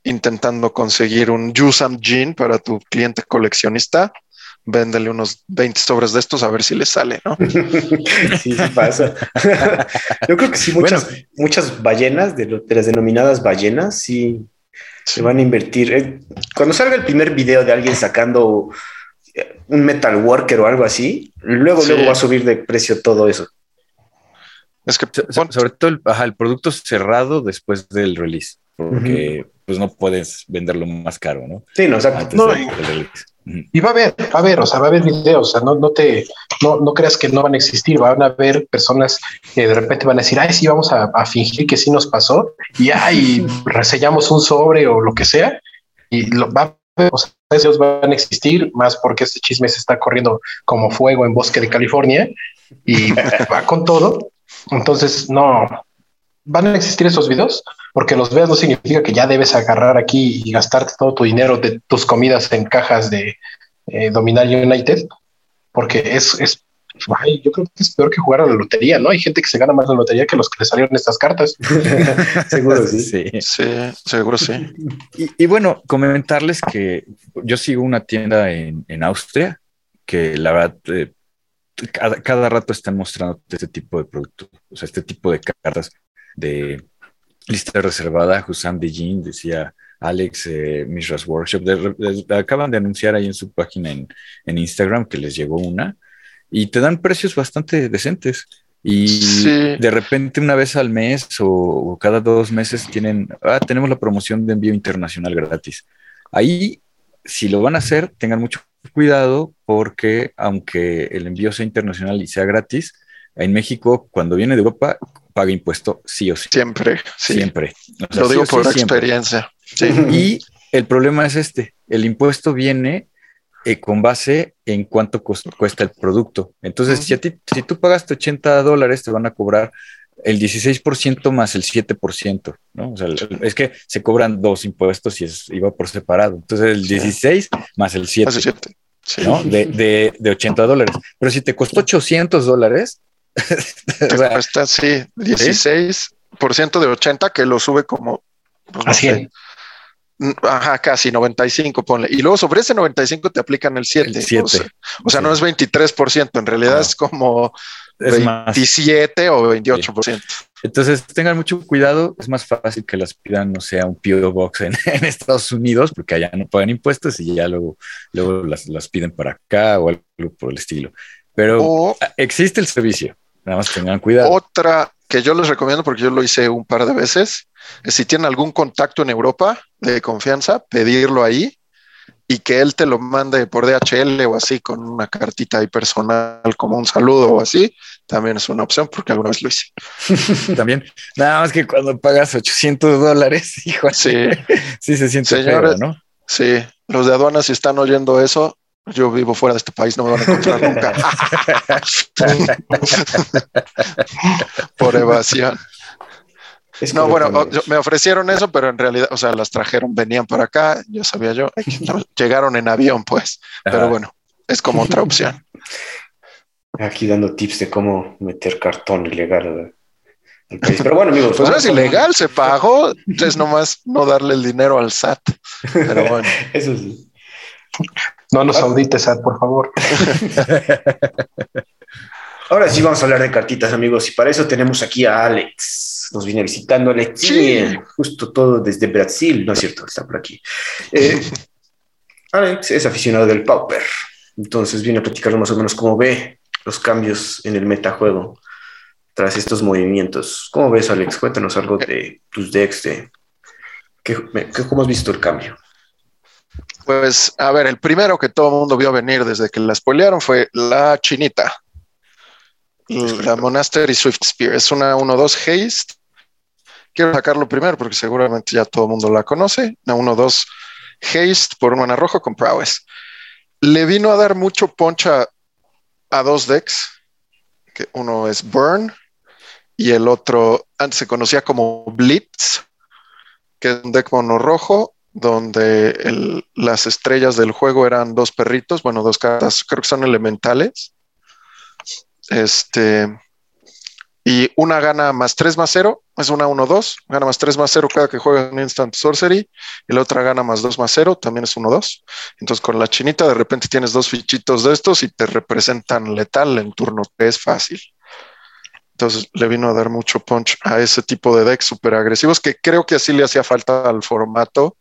intentando conseguir un Jusam Jean para tu cliente coleccionista, véndele unos 20 sobres de estos a ver si le sale, ¿no? <laughs>
sí, sí pasa. <laughs> Yo creo que sí, muchas, muchas ballenas, de, las denominadas ballenas, sí, se van a invertir. Eh, cuando salga el primer video de alguien sacando eh, un Metal Worker o algo así, luego, luego va a subir de precio todo eso.
Es que sobre todo el, el producto cerrado después del release porque pues no puedes venderlo más caro, ¿no?
Sí, no, exacto.
Y va a haber, va a haber, o sea, va a haber videos, o sea, no, no te, no, no creas que no van a existir, van a haber personas que de repente van a decir, ay, sí, vamos a, a fingir que sí nos pasó y ay, <laughs> reseñamos un sobre o lo que sea y lo va a haber, o sea, esos van a existir más porque este chisme se está corriendo como fuego en bosque de California y <laughs> va con todo. Entonces, no, van a existir esos videos porque los veas no significa que ya debes agarrar aquí y gastarte todo tu dinero de tus comidas en cajas de eh, Dominar United, porque es, es ay, yo creo que es peor que jugar a la lotería, ¿no? Hay gente que se gana más la lotería que los que le salieron estas cartas. <laughs>
Seguro sí.
Sí.
Sí, seguro sí.
Y, y bueno, comentarles que yo sigo una tienda en, en Austria que la verdad eh, cada, cada rato están mostrando este tipo de productos, o sea, este tipo de cartas de lista reservada. Hussam de Jean decía Alex eh, Mishra's Workshop. de- de- acaban de anunciar ahí en su página en, en Instagram que les llegó una y te dan precios bastante decentes. Y
Sí.
de repente una vez al mes o, o cada dos meses tienen, ah, tenemos la promoción de envío internacional gratis. Ahí, si lo van a hacer, tengan mucho cuidado porque aunque el envío sea internacional y sea gratis, en México, cuando viene de Europa, paga impuesto sí o sí.
Siempre, sí.
Siempre. O sea,
Lo
sí
digo
sí,
por
siempre.
experiencia. Sí. <laughs>
Y el problema es este, el impuesto viene eh, con base en cuánto cuesta el producto. Entonces, si, a ti, si tú pagaste 80 dólares, te van a cobrar el 16% más el 7%, ¿no? O sea, el- es que se cobran dos impuestos y es, iba por separado. Entonces, el 16 más el 7,
Hace siete. Sí.
¿no? De, de, de 80 dólares. Pero si te costó 800 dólares,
Te <laughs>
o sea,
cuesta, sí, 16% de 80 que lo sube como pues, no
A
sé,
100.
Ajá, casi 95, ponle. Y luego sobre ese 95 te aplican el 7.
El 7.
O sea, o sea,
Sí.
no es 23%, en realidad es como
es más.
27 o 28%.
Entonces, tengan mucho cuidado. Es más fácil que las pidan, no sé, a un P.O. Box en, <laughs> en Estados Unidos, porque allá no pagan impuestos y ya luego, luego las, las piden para acá o algo por el estilo. Pero
O
existe el servicio. Nada más tengan cuidado.
otra que yo les recomiendo, porque yo lo hice un par de veces, es si tienen algún contacto en Europa de confianza, pedirlo ahí y que él te lo mande por DHL o así con una cartita ahí personal como un saludo o así, también es una opción porque alguna vez lo hice. <laughs>
También, nada más que cuando pagas 800 dólares, <laughs> hijo,
Sí,
sí se siente
Señores,
feo, ¿no?
sí, los de aduanas si están oyendo eso, yo vivo fuera de este país, no me van a encontrar nunca. <laughs> por evasión.
Es
No, bueno, yo- me ofrecieron eso, pero en realidad, o sea, las trajeron, venían para acá, yo sabía yo, llegaron en avión, pues, pero bueno, es como otra opción.
Aquí dando tips de cómo meter cartón ilegal al- país. Pero bueno, amigos.
Pues no es ilegal, se pagó, es nomás no darle el dinero al SAT, pero bueno. <laughs>
Eso sí.
No nos audites, Sad, por favor. <laughs>
Ahora sí vamos a hablar de cartitas, amigos, y para eso tenemos aquí a Alex. Nos viene visitando Alex,
Sí.
justo todo desde Brasil, no es cierto, está por aquí. Eh, <laughs> Alex es aficionado del Pauper, entonces viene a platicarnos más o menos cómo ve los cambios en el metajuego tras estos movimientos. ¿Cómo ves, Alex? Cuéntanos algo de tus decks, de qué, qué- cómo has visto el cambio.
Pues a ver, el primero que todo el mundo vio venir desde que la spoilearon fue la chinita. La Monastery Swift Spear. Es una 1-2 haste. Quiero sacarlo primero porque seguramente ya todo el mundo la conoce. Una 1-2 haste por un mana rojo con prowess. Le vino a dar mucho poncha a dos decks. Que uno es Burn y el otro antes se conocía como Blitz, que es un deck mono rojo donde el- las estrellas del juego eran dos perritos, bueno, dos cartas, creo que son elementales. Este. Y una gana más 3 más 0, es una 1-2, gana más 3 más 0 cada que juega en Instant Sorcery, y la otra gana más 2 más 0, también es 1-2. Entonces con la chinita de repente tienes dos fichitos de estos y te representan letal en turno 3 fácil. Entonces le vino a dar mucho punch a ese tipo de decks súper agresivos que creo que así le hacía falta al formato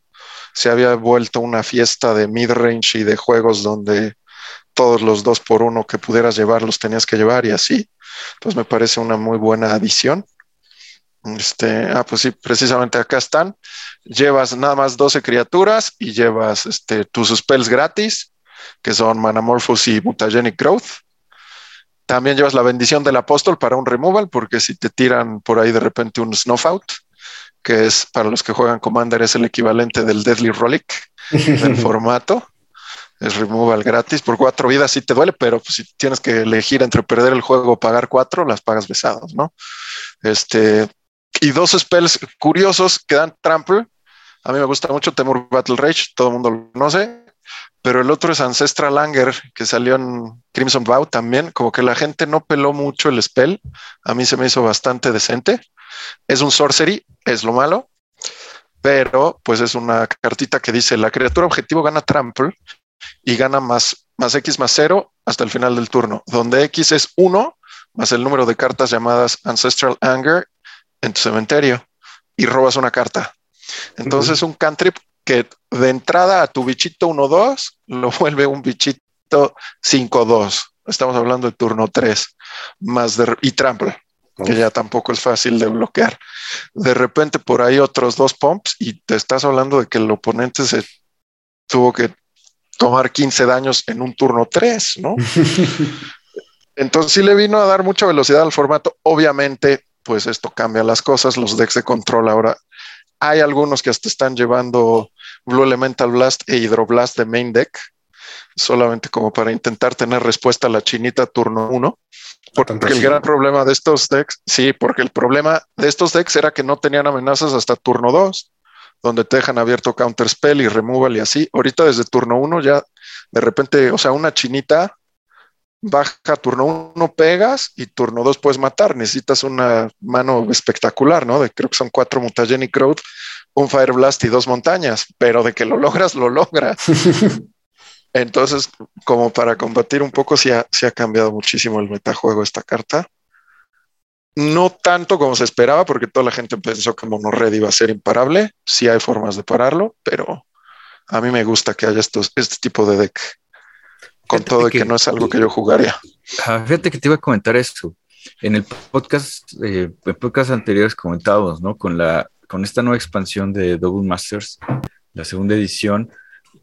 se había vuelto una fiesta de mid-range y de juegos donde todos los dos por uno que pudieras llevar los tenías que llevar y así. Entonces me parece una muy buena adición. Este, ah, pues sí, precisamente acá están. Llevas nada más 12 criaturas y llevas este, tus spells gratis que son Manamorphos y Mutagenic Growth. También llevas la bendición del apóstol para un removal, porque si te tiran por ahí de repente un snuff out, que es para los que juegan Commander, es el equivalente del Deadly Relic del <laughs> formato. Es removal gratis por cuatro vidas, sí te duele, pero pues, si tienes que elegir entre perder el juego o pagar cuatro, las pagas besadas, ¿no? Este, y dos spells curiosos que dan trample. A mí me gusta mucho Temur Battle Rage, todo el mundo lo conoce, pero el otro es Ancestral Anger, que salió en Crimson Vow también. Como que la gente no peló mucho el spell. A mí se me hizo bastante decente. Es un sorcery, es lo malo, pero pues es una cartita que dice la criatura objetivo gana trample y gana más, más X más cero hasta el final del turno, donde X es uno más el número de cartas llamadas Ancestral Anger en tu cementerio y robas una carta. Entonces, un cantrip que de entrada a tu bichito 1-2 lo vuelve un bichito 5-2. Estamos hablando de turno 3 más de, y trample, que ya tampoco es fácil de bloquear. De repente por ahí otros dos pumps y te estás hablando de que el oponente se tuvo que tomar 15 daños en un turno 3, ¿no? <laughs> Entonces sí le vino a dar mucha velocidad al formato. Obviamente, pues esto cambia las cosas. Los decks de control ahora hay algunos que hasta están llevando Blue Elemental Blast e Hydroblast de main deck, solamente como para intentar tener respuesta a la chinita turno 1. Porque el gran problema de estos decks, sí, porque el problema de estos decks era que no tenían amenazas hasta turno 2 donde te dejan abierto counter spell y removal y así. Ahorita desde turno uno ya de repente, o sea, una chinita baja turno uno pegas y turno dos puedes matar. Necesitas una mano espectacular, ¿no? De creo que son cuatro Mutagenic Growth, un Fire Blast y dos montañas, pero de que lo logras, lo logras. <laughs> Entonces, como para combatir un poco, sí ha, ha cambiado muchísimo el metajuego esta carta. No tanto como se esperaba, porque toda la gente pensó que Mono Red iba a ser imparable. Sí hay formas de pararlo, pero a mí me gusta que haya estos, este tipo de deck. Con todo y que, no es algo que yo jugaría.
Fíjate que te iba a comentar esto. En el podcast, eh, en podcast anteriores comentábamos, ¿no? Con la, con esta nueva expansión de Double Masters, la segunda edición,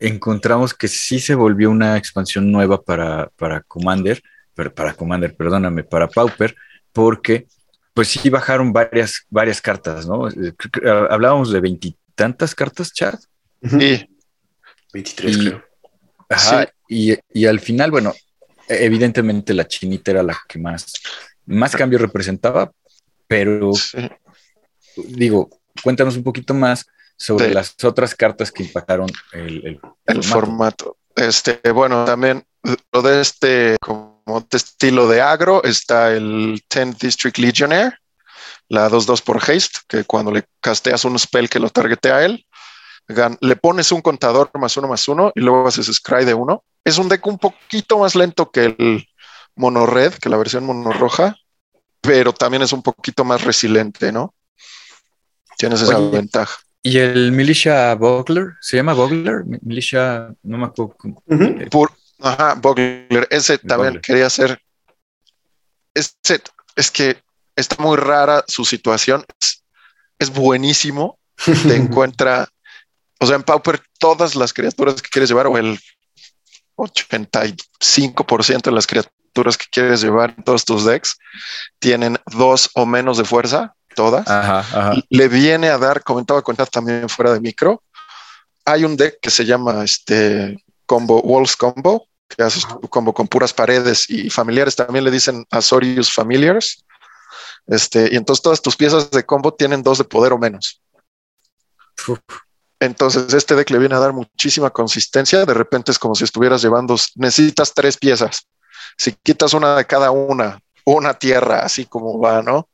encontramos que sí se volvió una expansión nueva para, para Commander, pero para Commander, perdóname, para Pauper, porque pues sí bajaron varias, varias cartas, ¿no? Eh, hablábamos de veintitantas cartas, Chad.
Sí. 23, creo.
Ajá, y, al final, bueno, evidentemente la chinita era la que más, más cambio representaba, pero digo, cuéntanos un poquito más sobre las otras cartas que impactaron el,
el, formato. Este, bueno, también lo de este, como estilo de agro, está el 10 District Legionnaire, la 2-2 por haste, que cuando le casteas un spell que lo targete a él, le pones un contador más uno más uno y luego haces scry de uno. Es un deck un poquito más lento que el mono red, que la versión mono roja, pero también es un poquito más resiliente, ¿no? Tienes esa ventaja.
¿Y el Militia Bogler? ¿Se llama Bogler? Militia, no me acuerdo.
ajá, Bogler. Ese también quería hacer. Ese, es que está muy rara su situación. Es, es buenísimo. Te <laughs> encuentra o sea, en Pauper todas las criaturas que quieres llevar o el 85% de las criaturas que quieres llevar en todos tus decks tienen dos o menos de fuerza, todas. Le viene a dar, comentaba con también fuera de micro. Hay un deck que se llama este combo Walls Combo, que hace tu combo con puras paredes y familiares. También le dicen Azorius Familiars. Este, y entonces todas tus piezas de combo tienen dos de poder o menos. Entonces, este deck le viene a dar muchísima consistencia. De repente es como si estuvieras llevando, necesitas tres piezas. Si quitas una de cada una, una tierra, así como va, ¿no?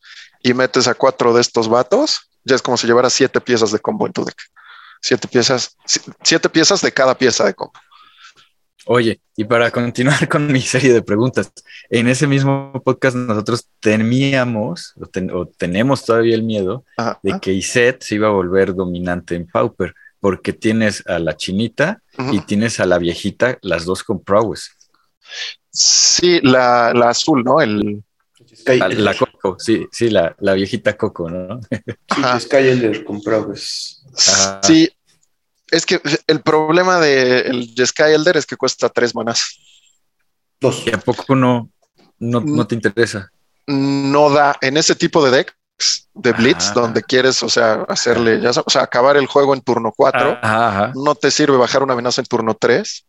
Y metes a cuatro de estos vatos, ya es como si llevaras siete piezas de combo en tu deck. Siete piezas, siete piezas de cada pieza de combo.
Oye, y para continuar <laughs> con mi serie de preguntas, en ese mismo podcast nosotros temíamos o, tenemos todavía el miedo de que Iset se iba a volver dominante en Pauper, porque tienes a la chinita y tienes a la viejita, las dos con prowess.
Sí, la, azul, ¿no? El,
la, Coco, sí, sí, la, viejita Coco, ¿no? <laughs>
Sí, Skyender con prowess.
Sí, Es que el problema del Sky Elder es que cuesta tres manas.
Dos.
¿Y a poco no, no,
Mm.
no te interesa?
No da en ese tipo de decks de Blitz,
Ah.
donde quieres, o sea, hacerle, ya sabes, o sea, acabar el juego en turno 4.
Ajá, ajá.
no te sirve bajar una amenaza en turno 3,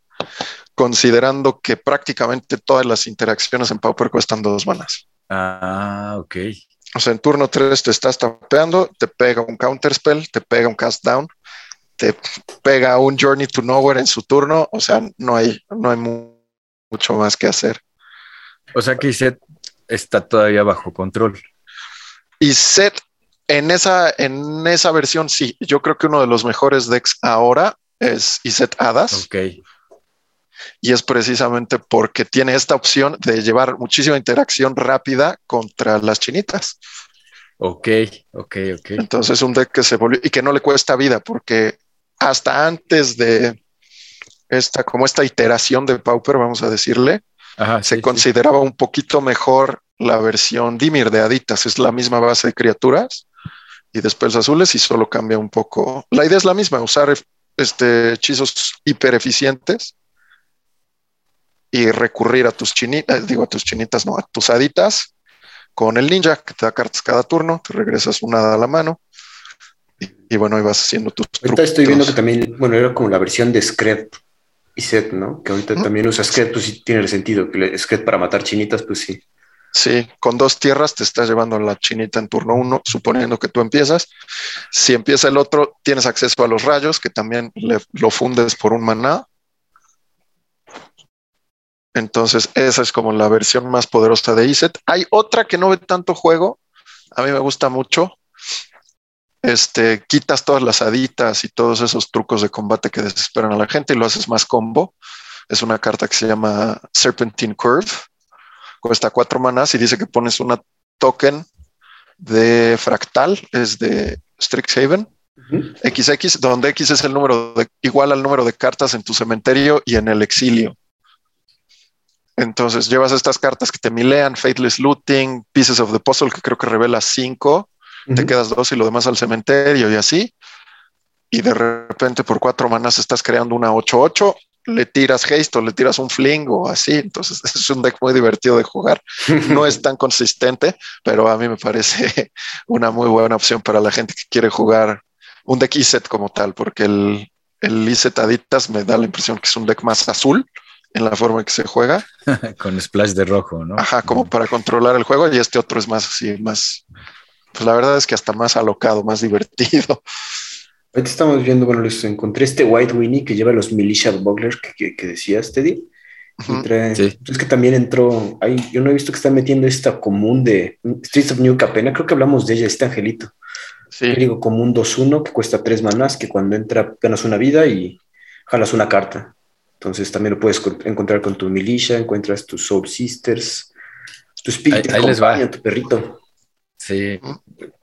considerando que prácticamente todas las interacciones en Pauper cuestan dos manas.
Ah, ok.
O sea, en turno 3 te estás tapeando, te pega un counter spell, te pega un cast down, te pega un journey to nowhere en su turno. O sea, no hay, no hay mu- mucho más que hacer.
O sea que Iset está todavía bajo control.
Y set en esa, en esa versión, sí, yo creo que uno de los mejores decks ahora es Iset Hadas.
Ok.
Y es precisamente porque tiene esta opción de llevar muchísima interacción rápida contra las chinitas.
Ok, ok, ok.
Entonces un deck que se volvió y que no le cuesta vida porque hasta antes de esta, como esta iteración de Pauper, vamos a decirle,
Ajá,
se
sí, sí.
consideraba un poquito mejor la versión Dimir de Aditas. Es la misma base de criaturas y de spells azules y solo cambia un poco. La idea es la misma, usar este, hechizos hiper eficientes y recurrir a tus chinitas, digo a tus chinitas, no, a tus haditas con el ninja que te da cartas cada turno, te regresas una a la mano y, y bueno, ahí vas haciendo tus
Ahorita estoy viendo que también, bueno, era como la versión de Scred y Set, ¿no? Que ahorita también usa Scred, pues sí tiene sentido. Que Scred para matar chinitas, pues sí.
Sí, con dos tierras te estás llevando la chinita en turno uno, suponiendo que tú empiezas. Si empieza el otro, tienes acceso a los rayos, que también le- lo fundes por un maná. Entonces, esa es como la versión más poderosa de Iset. Hay otra que no ve tanto juego. A mí me gusta mucho. Este, quitas todas las haditas y todos esos trucos de combate que desesperan a la gente y lo haces más combo. Es una carta que se llama Serpentine Curve cuesta cuatro manas y dice que pones una token de fractal, es de Strixhaven,
Ujú.
XX, donde X es el número de, igual al número de cartas en tu cementerio y en el exilio. Entonces llevas estas cartas que te milean, Faithless Looting, Pieces of the Puzzle, que creo que revela cinco, te quedas dos y lo demás al cementerio y así. Y de repente por cuatro manas estás creando una 8-8, le tiras haste o le tiras un fling o así. Entonces <laughs> es un deck muy divertido de jugar. No es tan consistente, pero a mí me parece <laughs> una muy buena opción para la gente que quiere jugar un deck Iset como tal, porque el, el Iset Aditas me da la impresión que es un deck más azul en la forma en que se juega. <laughs>
Con splash de rojo, ¿no?
Ajá, como para controlar el juego y este otro es más así, más, pues la verdad es que hasta más alocado, más divertido. <laughs>
Ahorita estamos viendo, bueno, les encontré este White Winnie que lleva los Militia Bugglers que, que, que decías, Teddy.
Ujú.
trae-
Sí.
Es que también entró, ahí, yo no he visto que están metiendo esta común de Streets of New Capena, creo que hablamos de ella, este angelito.
Sí,
digo común 2-1 que cuesta 3 manás, que cuando entra ganas una vida y jalas una carta. Entonces también lo puedes co- encontrar con tu militia, encuentras tus Soul Sisters, tu Spirit
Ahí- ahí les va.
Tu perrito.
Sí,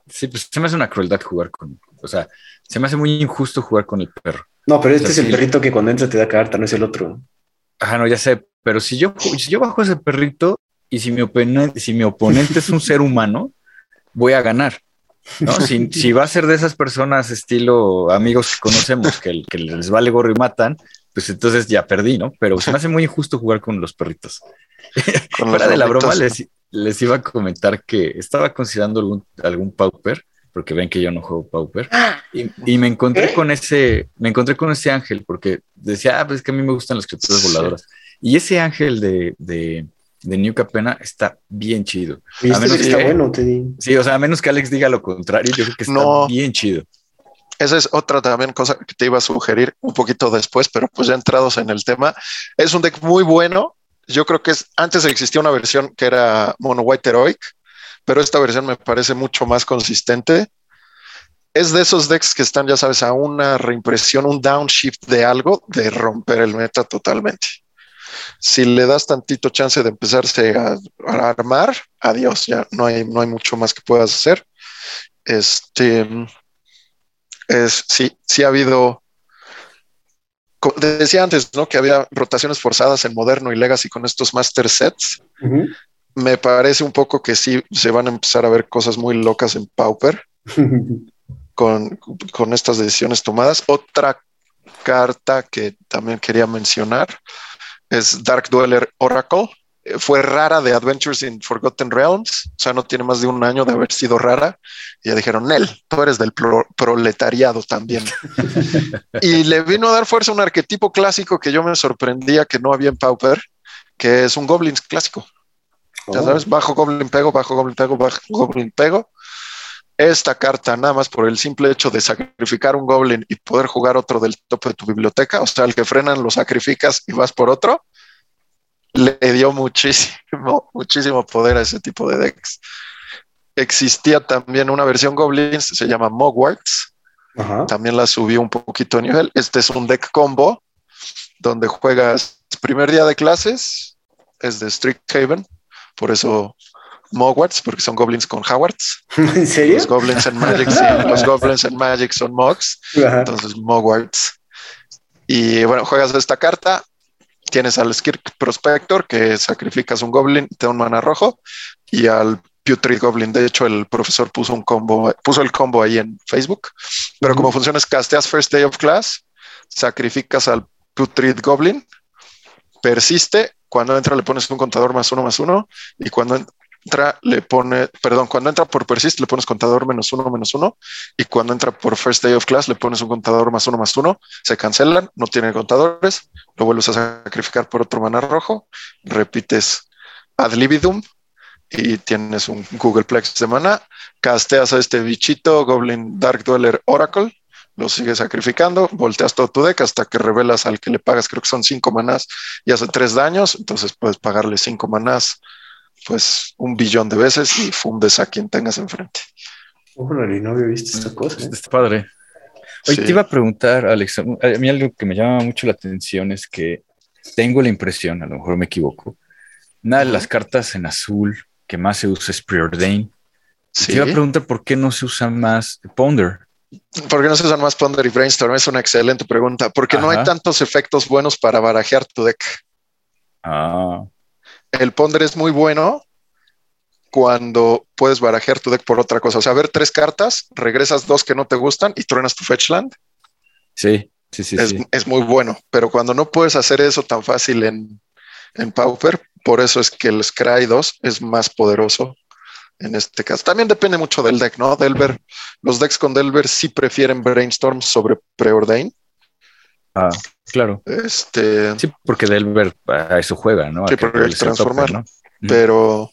sí, pues se me hace una crueldad jugar con, o sea, se me hace muy injusto jugar con el perro.
No, pero este
O sea,
es el
sí.
perrito que cuando entra te da carta, no es el otro.
Ajá, no, ya sé, pero si yo, si yo bajo ese perrito y si mi, oponente, si mi oponente es un ser humano, voy a ganar. ¿no? Si, si va a ser de esas personas estilo amigos que conocemos que, que les vale gorro y matan, pues entonces ya perdí, ¿no? Pero se me hace muy injusto jugar con los perritos. <laughs>
con los
Fuera de la broma, les, les iba a comentar que estaba considerando algún, algún Pauper, porque ven que yo no juego Pauper, y, y me encontré
¿Eh?
con ese, me encontré con ese ángel, porque decía, ah, pues es que a mí me gustan las criaturas
Sí.
voladoras. Y ese ángel de, de, de New Capena está bien chido. A
este
menos
está
que-
bueno, te digo.
Sí, o sea, a menos que Alex diga lo contrario, yo creo que está
No.
bien chido.
Esa es otra también cosa que te iba a sugerir un poquito después, pero pues ya entrados en el tema. Es un deck muy bueno. Yo creo que es, antes existía una versión que era Mono White Heroic, pero esta versión me parece mucho más consistente. Es de esos decks que están, ya sabes, a una reimpresión, un downshift de algo, de romper el meta totalmente. Si le das tantito chance de empezarse a, a armar, adiós, ya no hay, no hay mucho más que puedas hacer. Este, es, sí, sí ha habido, co- decía antes, ¿no? Que había rotaciones forzadas en Moderno y Legacy con estos Master Sets. Me parece un poco que sí se van a empezar a ver cosas muy locas en Pauper <laughs> con, con estas decisiones tomadas. Otra carta que también quería mencionar es Dark Dweller Oracle. Fue rara de Adventures in Forgotten Realms, o sea, no tiene más de un año de haber sido rara. Y ya dijeron, Nel, tú eres del pro- proletariado también. <laughs> y le vino a dar fuerza un arquetipo clásico que yo me sorprendía que no había en Pauper, que es un Goblin clásico. Ya
Oh.
sabes, bajo Goblin pego, bajo Goblin pego, bajo Goblin pego. Esta carta, nada más por el simple hecho de sacrificar un Goblin y poder jugar otro del tope de tu biblioteca, o sea, el que frenan lo sacrificas y vas por otro, le dio muchísimo, <laughs> muchísimo poder a ese tipo de decks. Existía también una versión Goblins, se llama Mogwarts,
Ajá.
también la subí un poquito de nivel. Este es un deck combo donde juegas primer día de clases, es de Strixhaven, por eso Mogwarts, porque son goblins con Howards. <laughs>
¿En serio?
Los goblins en Magic, <laughs> sí, los goblins en Magic son Mogs, entonces Mogwarts. Y bueno, juegas esta carta, tienes al Skirk Prospector, que sacrificas un goblin, te da un mana rojo, y al Putrid Goblin. De hecho, el profesor puso un combo, puso el combo ahí en Facebook. Pero como funciona es casteas First Day of Class, sacrificas al Putrid Goblin, persiste, cuando entra le pones un contador más uno más uno, y cuando entra le pone, perdón, cuando entra por persist le pones contador menos uno menos uno, y cuando entra por First Day of Class le pones un contador más uno más uno, se cancelan, no tienen contadores, lo vuelves a sacrificar por otro mana rojo, repites ad libidum y tienes un Googleplex de mana, casteas a este bichito Goblin Dark Dweller Oracle, lo sigues sacrificando, volteas todo tu deck hasta que revelas al que le pagas, creo que son cinco manás y hace tres daños, entonces puedes pagarle cinco manás, pues un billón de veces y fundes a quien tengas enfrente.
Órale, no había visto esta cosa. ¿eh?
Está padre. Oye,
Sí.
te iba a preguntar, Alex, a mí algo que me llama mucho la atención es que tengo la impresión, a lo mejor me equivoco, una de las cartas en azul que más se usa es Preordain.
Sí.
Te iba a preguntar por qué no se usa más Ponder.
¿Por qué no se usan más Ponder y Brainstorm? Es una excelente pregunta. Porque no hay
Ajá.
tantos efectos buenos para barajear tu deck.
Ah,
El Ponder es muy bueno cuando puedes barajear tu deck por otra cosa. O sea, ver tres cartas, regresas dos que no te gustan y truenas tu Fetchland.
sí, sí, sí,
es,
sí.
es muy bueno. Pero cuando no puedes hacer eso tan fácil en, en Pauper, por eso es que el Scry 2 es más poderoso en este caso. También depende mucho del deck, ¿no? Delver, los decks con Delver sí prefieren Brainstorm sobre Preordain.
Ah, claro.
Este,
Sí, porque Delver a eso juega, ¿no? A
Sí,
que
porque
tope,
transformar.
¿no?
Pero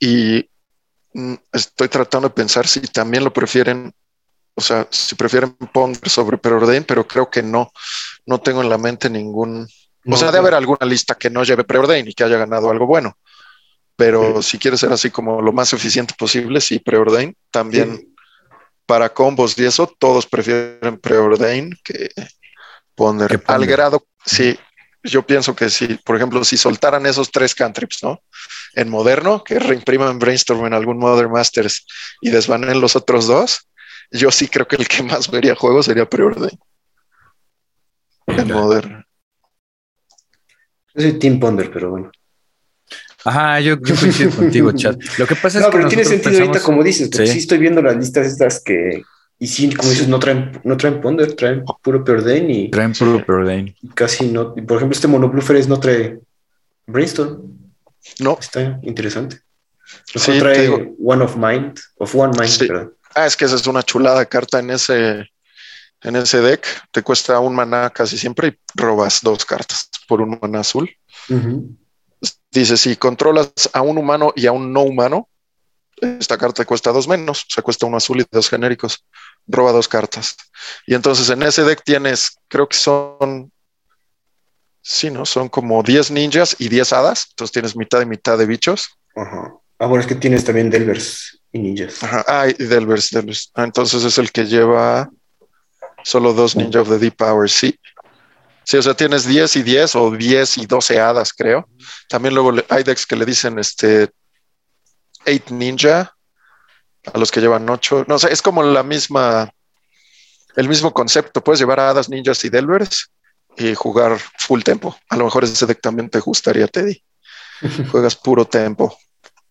y mm, estoy tratando de pensar si también lo prefieren, o sea, si prefieren Ponder sobre Preordain, pero creo que no, no tengo en la mente ningún, o sea, de haber alguna lista que no lleve Preordain y que haya ganado algo bueno. Pero si quieres ser así como lo más eficiente posible, sí, Preordain. También para combos y eso, todos prefieren Preordain que Ponder. Al grado, sí, yo pienso que si, por ejemplo, si soltaran esos tres cantrips, ¿no? En moderno, que reimpriman Brainstorm en algún Modern Masters y desbanen los otros dos, yo sí creo que el que más vería juego sería Preordain. En moderno.
Yo soy Team Ponder, pero bueno.
Ajá, yo, yo coincido <laughs> contigo, chat. Lo que pasa es
No,
que
pero tiene sentido ahorita como dices, porque
Sí.
sí. estoy viendo las listas estas que, y sí, como dices, no traen, no traen Ponder, traen puro Preordain y,
traen puro Preordain.
y casi no. y por ejemplo, este Monoblue no trae Brainstorm.
No,
Está interesante. Mejor
Sí,
trae
digo-
One of Mind, of One Mind,
Sí.
perdón.
Ah, es que esa es una chulada carta en ese, en ese deck. Te cuesta un maná casi siempre y robas dos cartas por un maná azul.
Ujú.
Dice, si controlas a un humano y a un no humano, esta carta cuesta dos menos. O sea, cuesta uno azul y dos genéricos. Roba dos cartas. Y entonces en ese deck tienes, creo que son, sí, ¿no? Son como 10 ninjas y 10 hadas. Entonces tienes mitad y mitad de bichos.
Ajá. Ah, bueno, es que tienes también Delvers y Ninjas.
Ajá. Ah, y Delvers, Delvers. Ah, entonces es el que lleva solo dos Ninja of the Deep Power, sí. Sí, o sea, tienes 10 y 10 o 10 y 12 hadas, creo. También luego hay decks que le dicen este 8 Ninja a los que llevan 8. No sé, es como la misma, el mismo concepto. Puedes llevar a hadas, ninjas y Delvers y jugar full tempo. A lo mejor ese deck también te gustaría, Teddy. <laughs> Juegas puro tempo.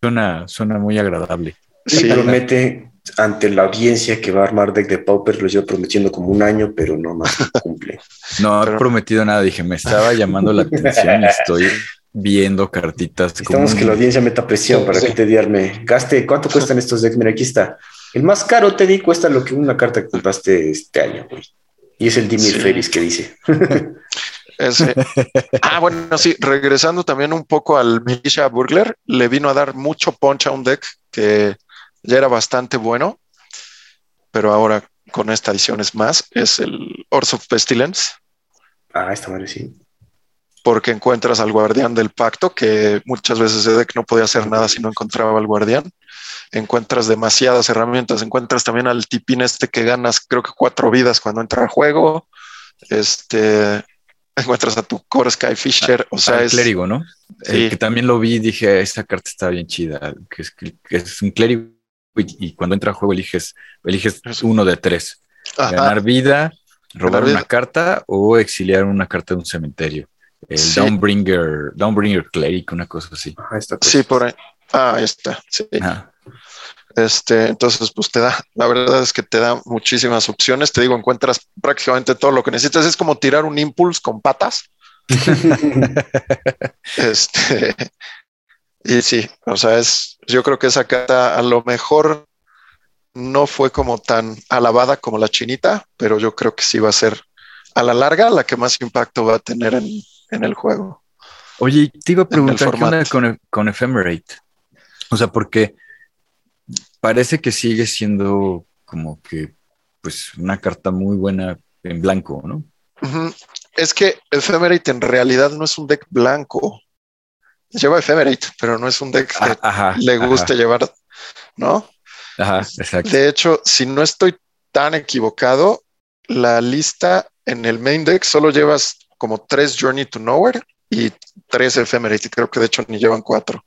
Suena, suena muy agradable.
Sí,
Sí,
promete ante la audiencia que va a armar deck de Pauper, lo llevo prometiendo como un año, pero no más cumple. <laughs>
No he prometido nada, dije, me estaba llamando la atención y estoy viendo cartitas.
Estamos que la audiencia meta presión para que te diarme. Gaste, ¿cuánto <laughs> cuestan estos decks? Mira, aquí está. El más caro te di cuesta lo que una carta que compraste este año, güey. Y es el Dimir Ferris que dice. <laughs>
Ah, bueno, sí, regresando también un poco al Militia Burglar, le vino a dar mucho punch a un deck que ya era bastante bueno, pero ahora con esta edición es más, es el Horse of Pestilence.
Ah, está mal, sí.
Porque encuentras al guardián del pacto, que muchas veces ese deck no podía hacer nada si no encontraba al guardián. Encuentras demasiadas herramientas, encuentras también al tipín este que ganas creo que cuatro vidas cuando entra al juego. Este, encuentras a tu Core Sky Fisher, o sea,
es clérigo, ¿no? Sí. que también lo vi y dije, esta carta está bien chida, que es, que es un clérigo y, cuando entra a juego eliges, eliges uno de tres. Ganar vida, robar una carta o exiliar una carta de un cementerio. El sí. Downbringer, Downbringer Cleric, una cosa así.
sí, por ahí. Ah, ahí está. Sí. Este, entonces, pues te da, la verdad es que te da muchísimas opciones. Te digo, encuentras prácticamente todo lo que necesitas. Es como tirar un impulse con patas. <laughs> este, y sí, o sea, es, yo creo que esa carta a lo mejor no fue como tan alabada como la chinita, pero yo creo que sí va a ser a la larga la que más impacto va a tener en, en el juego.
Oye, te iba a preguntar ¿qué onda con, con Ephemerate. O sea, porque parece que sigue siendo como que pues una carta muy buena en blanco, ¿no?
Uh -huh. Es que Ephemerate en realidad no es un deck blanco. Lleva Ephemerate, pero no es un deck que ajá, le guste ajá. llevar, ¿no?
Ajá, exacto.
De hecho, si no estoy tan equivocado, la lista en el main deck solo llevas como tres Journey to Nowhere y tres Ephemerate. Creo que de hecho ni llevan cuatro.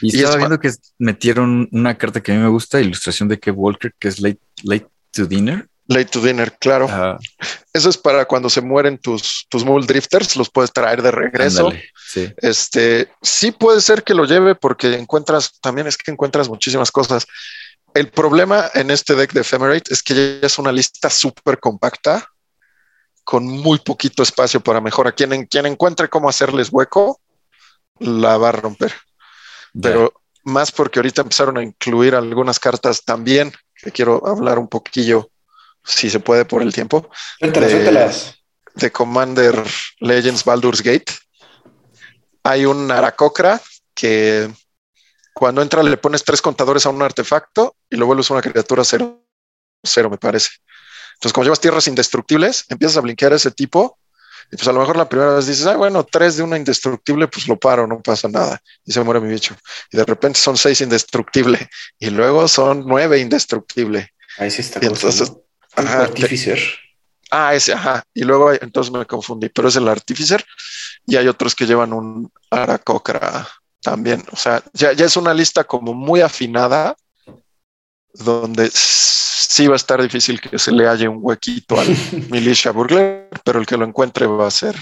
Y, y estaba viendo que metieron una carta que a mí me gusta, ilustración de Kev Walker, que es Late, late to Dinner.
Late to Dinner, claro. Eso es para cuando se mueren tus, tus Mule Drifters, los puedes traer de regreso.
Ándale, sí.
Este sí puede ser que lo lleve porque encuentras, también es que encuentras muchísimas cosas. El problema en este deck de Ephemerate es que ya es una lista súper compacta con muy poquito espacio para mejora. Quien, quien encuentre cómo hacerles hueco, la va a romper. Pero yeah. más porque ahorita empezaron a incluir algunas cartas también, que quiero hablar un poquillo si se puede por el tiempo.
Suéltalas, suéltalas.
De Commander Legends Baldur's Gate. Hay un Aracocra que cuando entra le pones tres contadores a un artefacto y lo vuelves una criatura cero, cero me parece. Entonces, como llevas tierras indestructibles, empiezas a blinkear a ese tipo y pues a lo mejor la primera vez dices, ah, bueno, tres de una indestructible, pues lo paro, no pasa nada. Y se muere mi bicho. Y de repente son seis indestructible. Y luego son nueve indestructible.
Ahí sí está.
Y entonces,
¿no? Ajá, Artificer.
Te... Ah, ese, ajá. Y luego hay, entonces me confundí, pero es el Artificer. Y hay otros que llevan un Aracocra también. O sea, ya, ya es una lista como muy afinada, donde sí va a estar difícil que se le halle un huequito al <laughs> Militia Burglar, pero el que lo encuentre va a ser,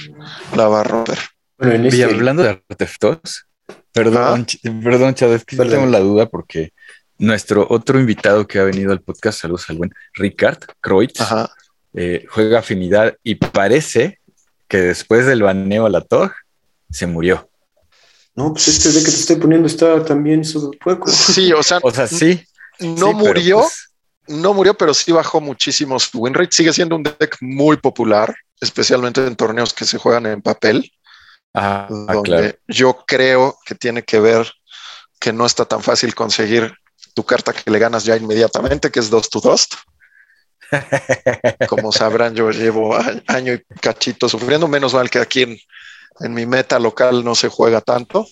la va a romper.
Bueno, este... Y hablando de artefactos, perdón, ¿Ah? perdón, Chad, es que tengo la duda porque nuestro otro invitado que ha venido al podcast, saludos al buen Ricard Kreutz, eh, juega afinidad y parece que después del baneo a la TOG se murió.
No, pues este de que te estoy poniendo está también sobre fuego.
Sí, o sea,
o sea, sí.
No
sí,
murió,
pues,
no murió, pero sí bajó muchísimo su win rate. Sigue siendo un deck muy popular, especialmente en torneos que se juegan en papel.
Ah,
donde
claro.
yo creo que tiene que ver que no está tan fácil conseguir tu carta que le ganas ya inmediatamente, que es Dust to Dust. Como sabrán, yo llevo año y cachito sufriendo, menos mal que aquí en, en mi meta local no se juega tanto.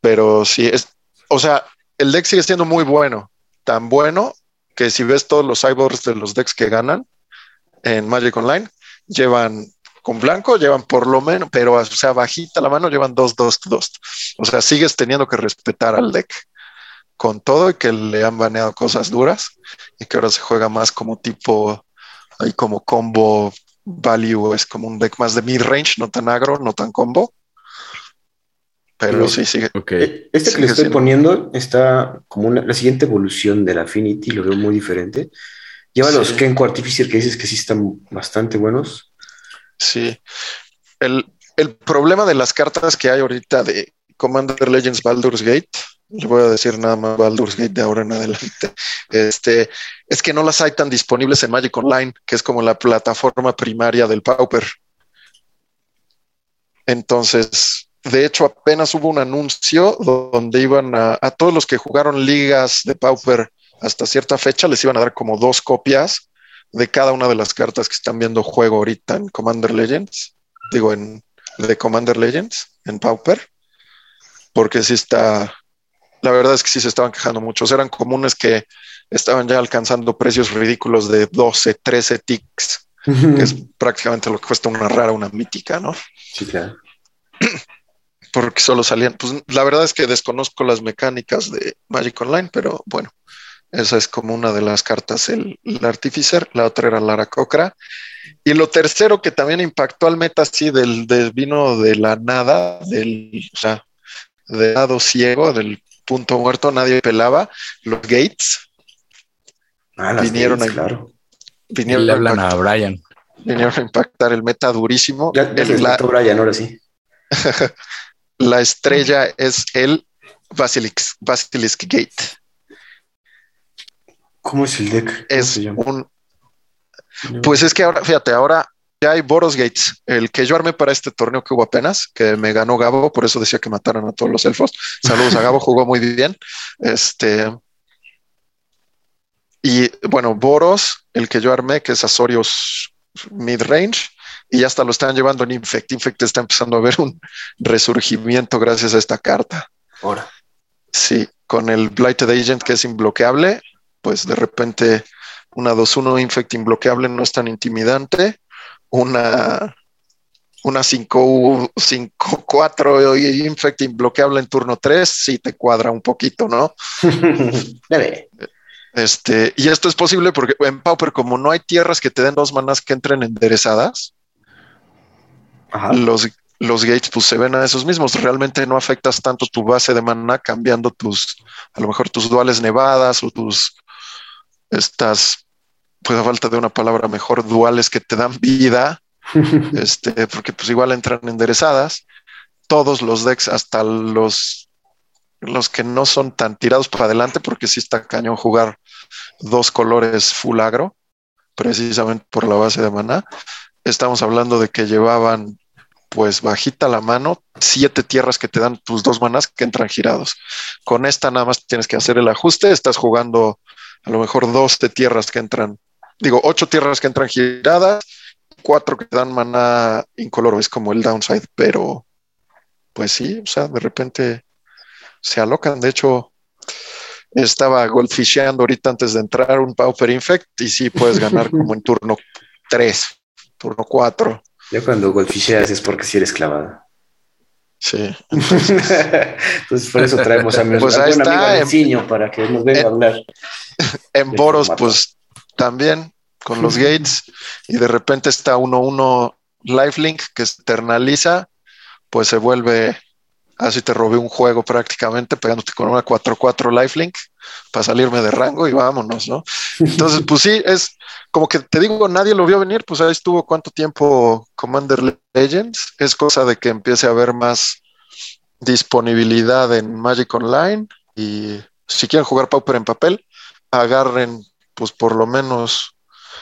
Pero sí, es, o sea, el deck sigue siendo muy bueno, tan bueno que si ves todos los cyborgs de los decks que ganan en Magic Online, llevan con blanco, llevan por lo menos, pero o sea, bajita la mano, llevan dos, dos, dos. O sea, sigues teniendo que respetar al deck con todo y que le han baneado cosas duras y que ahora se juega más como tipo, ahí como combo value, es como un deck más de mid range, no tan agro, no tan combo. Pero sí, sigue.
Este que le estoy poniendo está como una- la siguiente evolución del Affinity, lo veo muy diferente. Lleva
Sí.
los Kenko Artificer que dices que sí están bastante buenos.
Sí. El, el problema de las cartas que hay ahorita de Commander Legends Baldur's Gate, le voy a decir nada más Baldur's Gate de ahora en adelante, este, es que no las hay tan disponibles en Magic Online, que es como la plataforma primaria del Pauper. Entonces, de hecho, apenas hubo un anuncio donde iban a, a todos los que jugaron ligas de Pauper hasta cierta fecha, les iban a dar como dos copias de cada una de las cartas que están viendo juego ahorita en Commander Legends, digo en de Commander Legends, en Pauper, porque sí está, la verdad es que sí se estaban quejando muchos, eran comunes que estaban ya alcanzando precios ridículos de 12, 13 ticks, que es prácticamente lo que cuesta una rara, una mítica, ¿no?
Sí, claro. <clears throat>
Porque solo salían, pues la verdad es que desconozco las mecánicas de Magic Online, pero bueno, esa es como una de las cartas, el, el Artificer, la otra era Lara Cocra. Y lo tercero que también impactó al meta así del, del vino de la nada, del, o sea, de lado ciego, del punto muerto, nadie pelaba, los Gates
Ah, las
Vinieron
Gates,
ahí.
claro.
vinieron,
Le
a
hablan a Brian.
vinieron a impactar el meta durísimo.
Ya, ya
El- la,
Brian, ahora sí. <laughs>
la estrella es el Basilisk, Basilisk Gate.
¿Cómo es el deck? ¿Cómo
Es un Pues es que ahora, fíjate, ahora ya hay Boros Gates, el que yo armé para este torneo que hubo apenas, que me ganó Gabo, por eso decía que mataran a todos los elfos. Saludos a Gabo, <laughs> jugó muy bien. Este. Y bueno, Boros, el que yo armé, que es Azorius Midrange, y ya hasta lo están llevando en Infect. Infect está empezando a ver un resurgimiento gracias a esta carta.
Ahora.
Sí, con el Blighted Agent que es imbloqueable, pues de repente una 2-1 Infect imbloqueable no es tan intimidante. Una, una 5-4 Infect imbloqueable en turno 3 sí te cuadra un poquito, ¿no? <laughs>
Debe.
Este, y esto es posible porque en Pauper, como no hay tierras que te den dos manas que entren enderezadas,
Ajá.
los, los gates pues se ven a esos mismos. Realmente no afectas tanto tu base de mana cambiando tus, a lo mejor tus duales nevadas o tus, estas, pues a falta de una palabra mejor, duales que te dan vida, <laughs> este, porque pues igual entran enderezadas. Todos los decks, hasta los, los que no son tan tirados para adelante, porque sí está cañón jugar dos colores full agro, precisamente por la base de mana. Estamos hablando de que llevaban pues bajita la mano, siete tierras que te dan tus dos manas que entran girados. Con esta nada más tienes que hacer el ajuste, estás jugando a lo mejor dos de tierras que entran, digo, ocho tierras que entran giradas, cuatro que dan mana incoloro, es como el downside, pero pues sí, o sea, de repente se alocan. De hecho, estaba goldfisheando ahorita antes de entrar un Pauper Infect y sí puedes ganar <laughs> como en turno 3, turno 4.
Ya cuando golfisheas es porque si eres clavado.
Sí. <laughs>
Entonces por eso traemos a mi
Pues ahí está,
amigo Alenciño para que nos venga a hablar. <laughs>
En
De
Boros, pues también con los gates y de repente está 1-1 lifelink que se eternaliza, pues se vuelve, así te robé un juego prácticamente pegándote con una 4-4 lifelink para salirme de rango y vámonos, ¿no? Entonces, pues sí, es como que te digo, nadie lo vio venir, pues ahí estuvo cuánto tiempo Commander Legends, es cosa de que empiece a haber más disponibilidad en Magic Online y si quieren jugar Pauper en papel, agarren pues por lo menos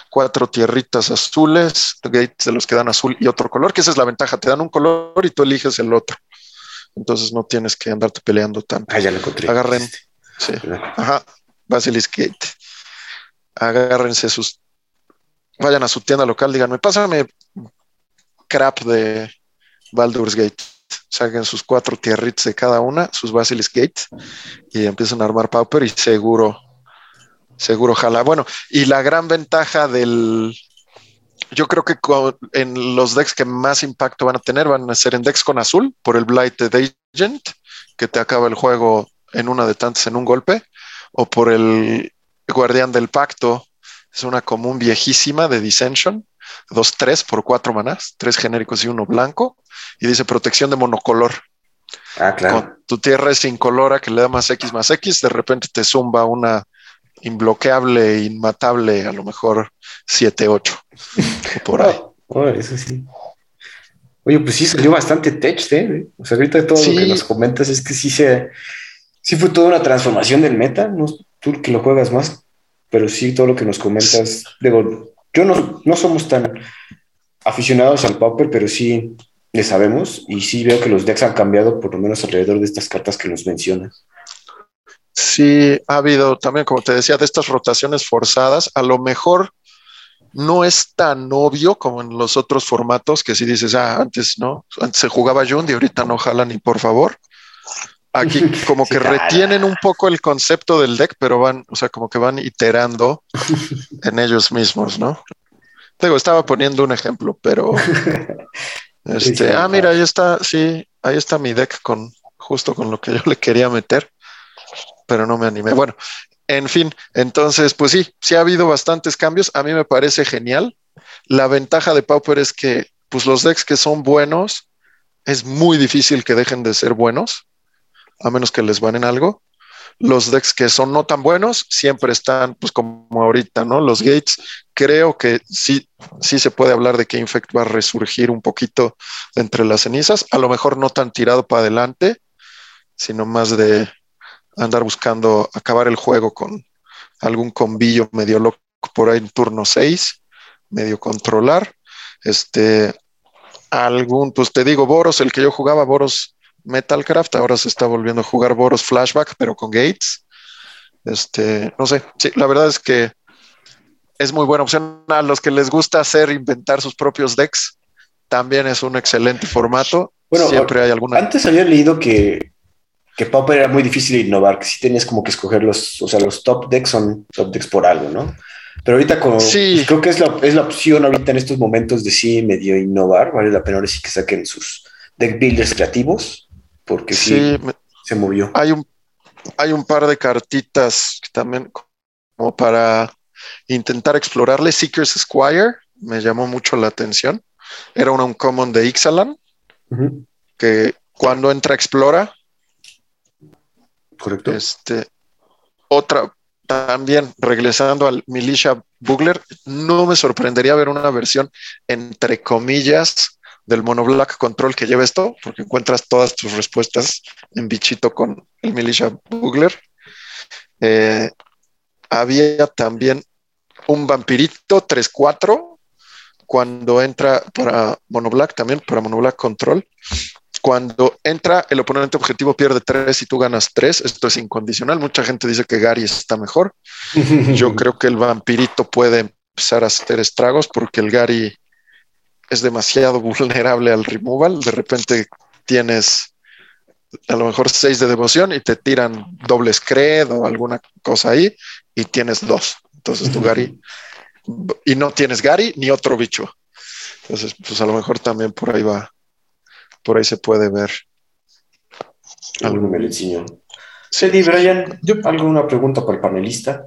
cuatro tierritas azules, gates de los que dan azul y otro color, que esa es la ventaja, te dan un color y tú eliges el otro. Entonces no tienes que andarte peleando tanto.
Ah, ya lo encontré.
Agarren. Sí. Ajá, Basilisk Gate. Agárrense sus. Vayan a su tienda local, díganme, pásame crap de Baldur's Gate. Saquen sus cuatro tierritas de cada una, sus Basilisk Gate, y empiezan a armar Pauper y seguro, seguro jala. Bueno, y la gran ventaja del. Yo creo que con- en los decks que más impacto van a tener van a ser en decks con azul por el Blighted Agent, que te acaba el juego en una de tantas en un golpe, o por el Guardián del Pacto, es una común viejísima de Dissension, 2-3 por 4 manás, 3 genéricos y uno blanco, y dice protección de monocolor.
Ah, claro.
Con tu tierra es incolora que le da más X más X, de repente te zumba una imbloqueable, inmatable, a lo mejor 7-8. <laughs> por ahí.
Oh, eso sí. Oye, pues sí salió bastante tech, ¿eh? O sea, ahorita todo
Sí.
lo que nos comentas es que sí se. Sí fue toda una transformación del meta, no tú que lo juegas más, pero sí todo lo que nos comentas. Digo, yo no, no somos tan aficionados al Pauper, pero sí le sabemos y sí veo que los decks han cambiado por lo menos alrededor de estas cartas que nos mencionas.
Sí, ha habido también, como te decía, de estas rotaciones forzadas. A lo mejor no es tan obvio como en los otros formatos que si dices, ah, antes no, antes se jugaba Jund y ahorita no jalan ni por favor. Aquí <laughs> como que retienen un poco el concepto del deck, pero van, o sea, como que van iterando <laughs> en ellos mismos, ¿no? Digo, estaba poniendo un ejemplo, pero <laughs> este, ah, mira, ahí está, sí, ahí está mi deck con justo con lo que yo le quería meter, pero no me animé. Bueno, en fin, entonces, pues sí, sí ha habido bastantes cambios. A mí me parece genial. La ventaja de Pauper es que, pues los decks que son buenos, es muy difícil que dejen de ser buenos, a menos que les van en algo. Los decks que son no tan buenos siempre están, pues como ahorita, ¿no? Los Gates, creo que sí, sí se puede hablar de que Infect va a resurgir un poquito entre las cenizas, a lo mejor no tan tirado para adelante, sino más de andar buscando acabar el juego con algún combillo medio loco por ahí en turno 6, medio controlar. Este, algún, pues te digo, Boros, el que yo jugaba, Boros Metalcraft, ahora se está volviendo a jugar Boros Flashback, pero con Gates. Este, no sé, sí, la verdad es que es muy buena opción. A los que les gusta hacer, inventar sus propios decks, también es un excelente formato.
Bueno,
Siempre hay alguna.
Antes había leído que, que Pauper era muy difícil de innovar, que sí tenías como que escoger los, o sea, los top decks son top decks por algo, ¿no? Pero ahorita como
Sí.
pues creo que es la, es la opción ahorita en estos momentos de sí medio innovar, vale la pena ahora sí que saquen sus deck builders creativos, porque sí,
Sí, me-
se movió.
hay un, hay un par de cartitas que también como para intentar explorarle. Seeker's Squire me llamó mucho la atención. Era una uncommon de Ixalan que cuando entra explora.
Correcto.
Este, otra también regresando al Militia Bugler, no me sorprendería ver una versión entre comillas del Mono Black Control que lleva esto, porque encuentras todas tus respuestas en bichito con el Militia Bugler. Eh, había también un vampirito 3-4 cuando entra para Mono Black también, para Mono Black Control. Cuando entra, el oponente objetivo pierde 3 y tú ganas 3. Esto es incondicional. Mucha gente dice que Gary está mejor. <laughs> Yo creo que el vampirito puede empezar a hacer estragos porque el Gary es demasiado vulnerable al removal. De repente tienes a lo mejor 6 de devoción y te tiran doble scred o alguna cosa ahí y tienes dos. Entonces tu Gary y no tienes Gary ni otro bicho. Entonces, pues a lo mejor también por ahí va, por ahí se puede ver.
Alguno me lo enseñó. Cedi, Brian,
Yo-
¿alguna pregunta para el panelista?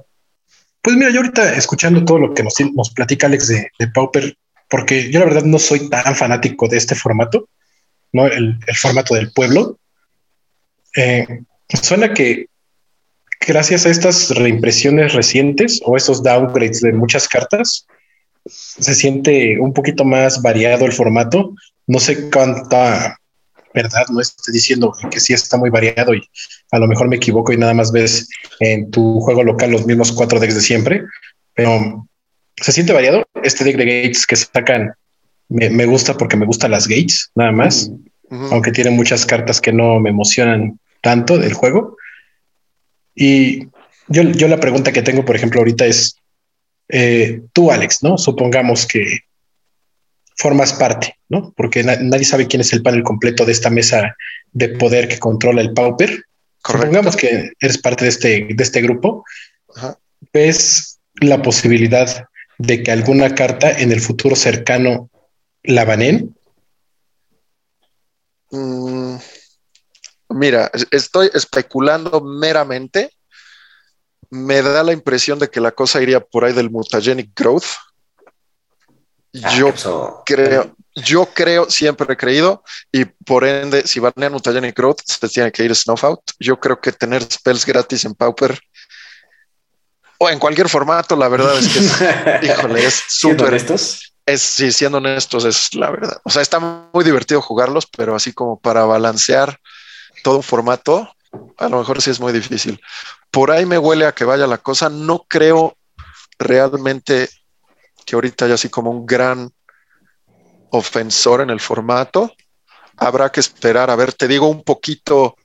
Pues mira, yo ahorita escuchando todo lo que nos, nos platica Alex de, de Pauper, porque yo la verdad no soy tan fanático de este formato, ¿no? El, el formato del pueblo. Eh, suena que gracias a estas reimpresiones recientes o esos downgrades de muchas cartas, se siente un poquito más variado el formato. No sé cuánta verdad no esté diciendo que sí está muy variado y a lo mejor me equivoco y nada más ves en tu juego local los mismos cuatro decks de siempre, pero se siente variado. Este deck de Gates que sacan me, me gusta porque me gustan las Gates, nada más, aunque tiene muchas cartas que no me emocionan tanto del juego. Y yo, yo la pregunta que tengo, por ejemplo, ahorita es, eh, tú, Alex, ¿no? Supongamos que formas parte, ¿no? Porque na- nadie sabe quién es el panel completo de esta mesa de poder que controla el Pauper.
Correcto.
Supongamos que eres parte de este, de este grupo.
Ajá.
¿Ves la posibilidad de que alguna carta en el futuro cercano la banen?
Mm, mira, es- estoy especulando meramente. Me da la impresión de que la cosa iría por ahí del mutagenic growth.
Ah,
Yo creo, Yo creo, siempre he creído, y por ende, si banean Mutagenic Growth, se tiene que ir Snuff Out. Yo creo que tener spells gratis en Pauper o en cualquier formato, la verdad es que es, <laughs> híjole, es súper.
estos?
Es, sí, siendo honestos, es la verdad. O sea, está muy divertido jugarlos, pero así como para balancear todo un formato, a lo mejor sí es muy difícil. Por ahí me huele a que vaya la cosa. No creo realmente que ahorita haya así como un gran ofensor en el formato. Habrá que esperar. A ver, te digo un poquito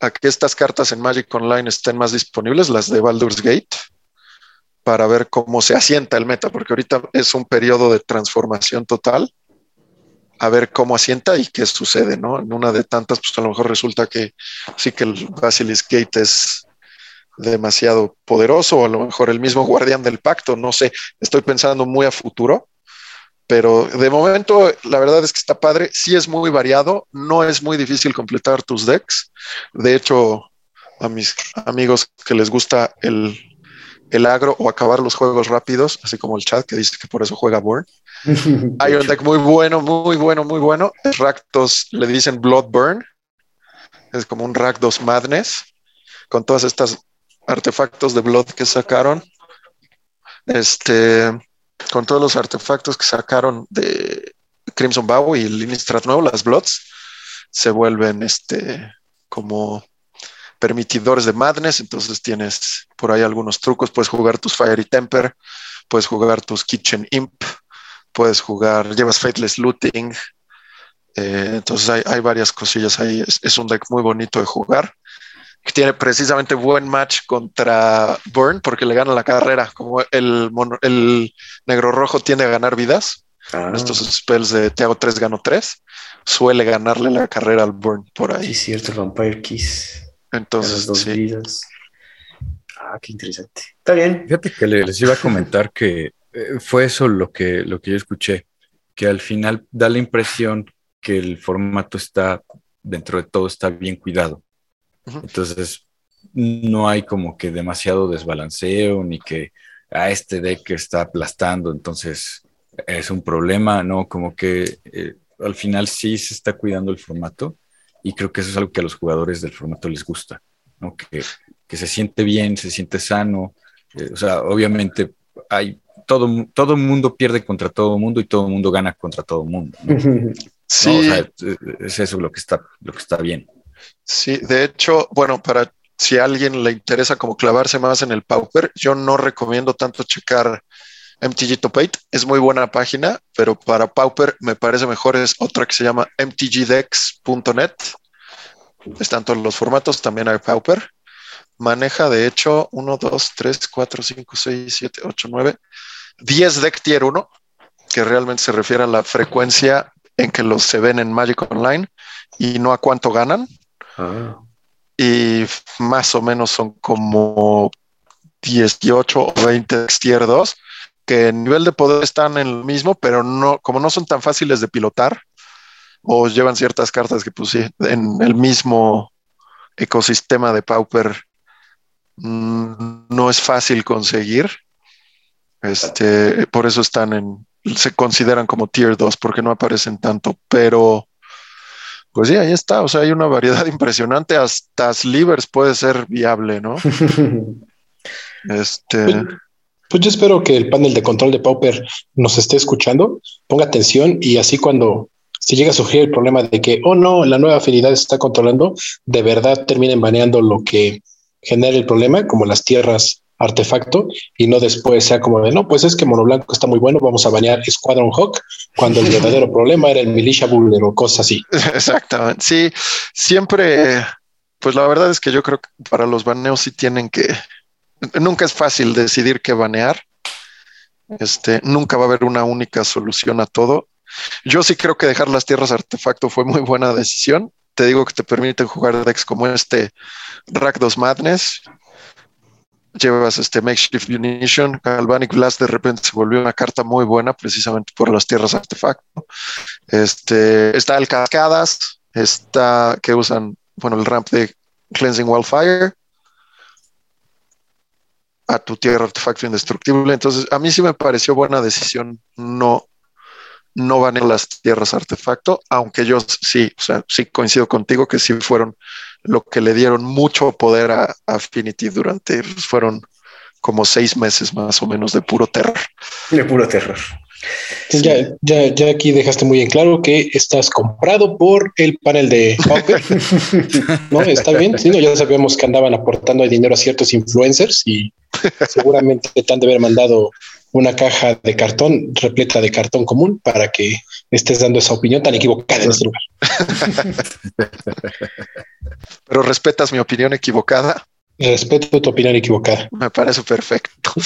a que estas cartas en Magic Online estén más disponibles, las de Baldur's Gate, para ver cómo se asienta el meta, porque ahorita es un periodo de transformación total. A ver cómo asienta y qué sucede, ¿no? En una de tantas, pues a lo mejor resulta que sí que el Basilisk Gate es demasiado poderoso, o a lo mejor el mismo guardián del pacto, no sé, estoy pensando muy a futuro, pero de momento la verdad es que está padre, sí es muy variado, no es muy difícil completar tus decks, de hecho a mis amigos que les gusta el, el agro o acabar los juegos rápidos, así como el chat que dice que por eso juega Burn. <laughs> Hay un deck muy bueno, muy bueno, muy bueno. Rakdos le dicen Blood Burn. Es como un Rakdos Madness con todas estas artefactos de Blood que sacaron. Este, con todos los artefactos que sacaron de Crimson Bow y el Innistrad nuevo, las Bloods, se vuelven este como permitidores de Madness, entonces tienes por ahí algunos trucos, puedes jugar tus Fiery Temper, puedes jugar tus Kitchen Imp, puedes jugar, llevas Faithless Looting, eh, entonces hay, hay, varias cosillas ahí, es, es, un deck muy bonito de jugar, que tiene precisamente buen match contra Burn porque le gana la carrera, como el, mono, el negro rojo tiende a ganar vidas, ah. estos spells de te hago 3, gano 3, suele ganarle la carrera al Burn por ahí.
Sí, cierto, Vampire Kiss.
Entonces,
dos
sí.
vidas. Ah, qué interesante. Está bien.
Fíjate que les iba a comentar que eh, fue eso lo que, lo que yo escuché, que al final da la impresión que el formato está, dentro de todo, está bien cuidado. Uh -huh. Entonces, no hay como que demasiado desbalanceo, ni que a este deck está aplastando, entonces es un problema, ¿no? Como que eh, al final sí se está cuidando el formato y creo que eso es algo que a los jugadores del formato les gusta, ¿no? Que, que se siente bien, se siente sano, eh, o sea, obviamente hay todo, todo mundo pierde contra todo mundo y todo mundo gana contra todo mundo. ¿no? <laughs>
Sí.
¿No? O sea, es eso lo que está, lo que está bien.
Sí, de hecho, bueno, para si a alguien le interesa como clavarse más en el Pauper, yo no recomiendo tanto checar MTG Top 8, es muy buena página, pero para Pauper me parece mejor es otra que se llama mtgdex.net. Están todos los formatos, también hay Pauper. Maneja de hecho 1, 2, 3, 4, 5, 6, 7, 8, 9, 10 deck tier 1, que realmente se refiere a la frecuencia en que los se ven en Magic Online y no a cuánto ganan. Ah. Y más o menos son como 18 o 20 tier 2 que en nivel de poder están en lo mismo, pero no, como no son tan fáciles de pilotar, o llevan ciertas cartas que pues sí, en el mismo ecosistema de Pauper mmm, no es fácil conseguir. Este, por eso están en, se consideran como tier 2 porque no aparecen tanto, pero pues sí, ahí está, o sea, hay una variedad <laughs> impresionante, hasta slivers puede ser viable, ¿no? <laughs> este...
Pues yo espero que el panel de control de Pauper nos esté escuchando, ponga atención y así cuando se llega a surgir el problema de que, oh no, la nueva afinidad se está controlando, de verdad terminen baneando lo que genera el problema, como las tierras artefacto, y no después sea como de, no, pues es que Mono Blanco está muy bueno, vamos a banear Squadron Hawk, cuando el verdadero <laughs> problema era el Militia Buller o cosas así.
Exactamente, sí, siempre, pues la verdad es que yo creo que para los baneos sí tienen que nunca es fácil decidir qué banear. Este, nunca va a haber una única solución a todo. Yo sí creo que dejar las tierras artefacto fue muy buena decisión. Te digo que te permiten jugar decks como este Rakdos Madness. Llevas este Makeshift Munition. Galvanic Blast de repente se volvió una carta muy buena precisamente por las tierras artefacto. Este, está el Cascadas, está que usan, bueno, el ramp de Cleansing Wildfire a tu tierra artefacto indestructible. Entonces, a mí sí me pareció buena decisión no, no van en las tierras artefacto, aunque yo sí, o sea, sí coincido contigo que sí fueron lo que le dieron mucho poder a, Affinity durante, pues, fueron como seis meses más o menos de puro terror.
De puro terror.
Ya, ya, ya aquí dejaste muy en claro que estás comprado por el panel de <laughs> no, está bien. Sí, no, ya sabíamos que andaban aportando dinero a ciertos influencers y seguramente te han de haber mandado una caja de cartón repleta de cartón común para que estés dando esa opinión tan equivocada en este lugar. <laughs>
Pero respetas mi opinión equivocada.
Respeto tu opinión equivocada.
Me parece perfecto. <laughs>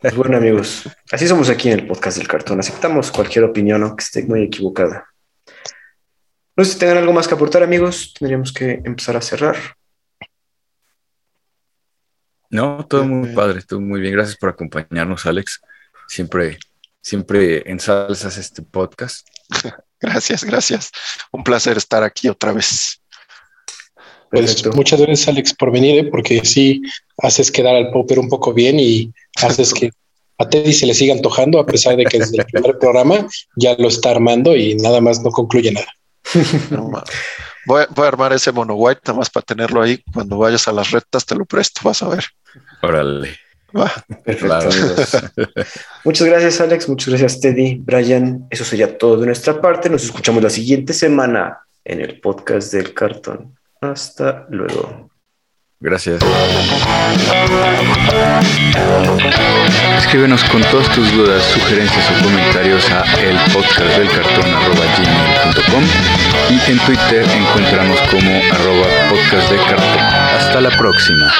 Pues bueno, amigos, así somos aquí en el podcast del cartón. Aceptamos cualquier opinión, aunque esté muy equivocada. No sé si tengan algo más que aportar, amigos. Tendríamos que empezar a cerrar.
No, todo muy padre, todo muy bien. Gracias por acompañarnos, Alex. Siempre, siempre ensalzas este podcast. <laughs>
Gracias, gracias. Un placer estar aquí otra vez.
Pues muchas gracias, Alex, por venir, ¿eh? porque sí haces quedar al Popper un poco bien y haces que a Teddy se le siga antojando, a pesar de que desde el primer <laughs> programa ya lo está armando y nada más no concluye nada.
voy, a, armar ese mono white nada más para tenerlo ahí. Cuando vayas a las rectas te lo presto, vas a ver.
Órale.
Perfecto, <laughs> Muchas gracias, Alex. Muchas gracias, Teddy. Brian, eso sería todo de nuestra parte. Nos escuchamos la siguiente semana en el podcast del cartón. Hasta luego.
Gracias. Escríbenos con todas tus dudas, sugerencias o comentarios a elpodcastdelcartón.com y en Twitter encontramos como arroba podcastdelcartón. Hasta la próxima.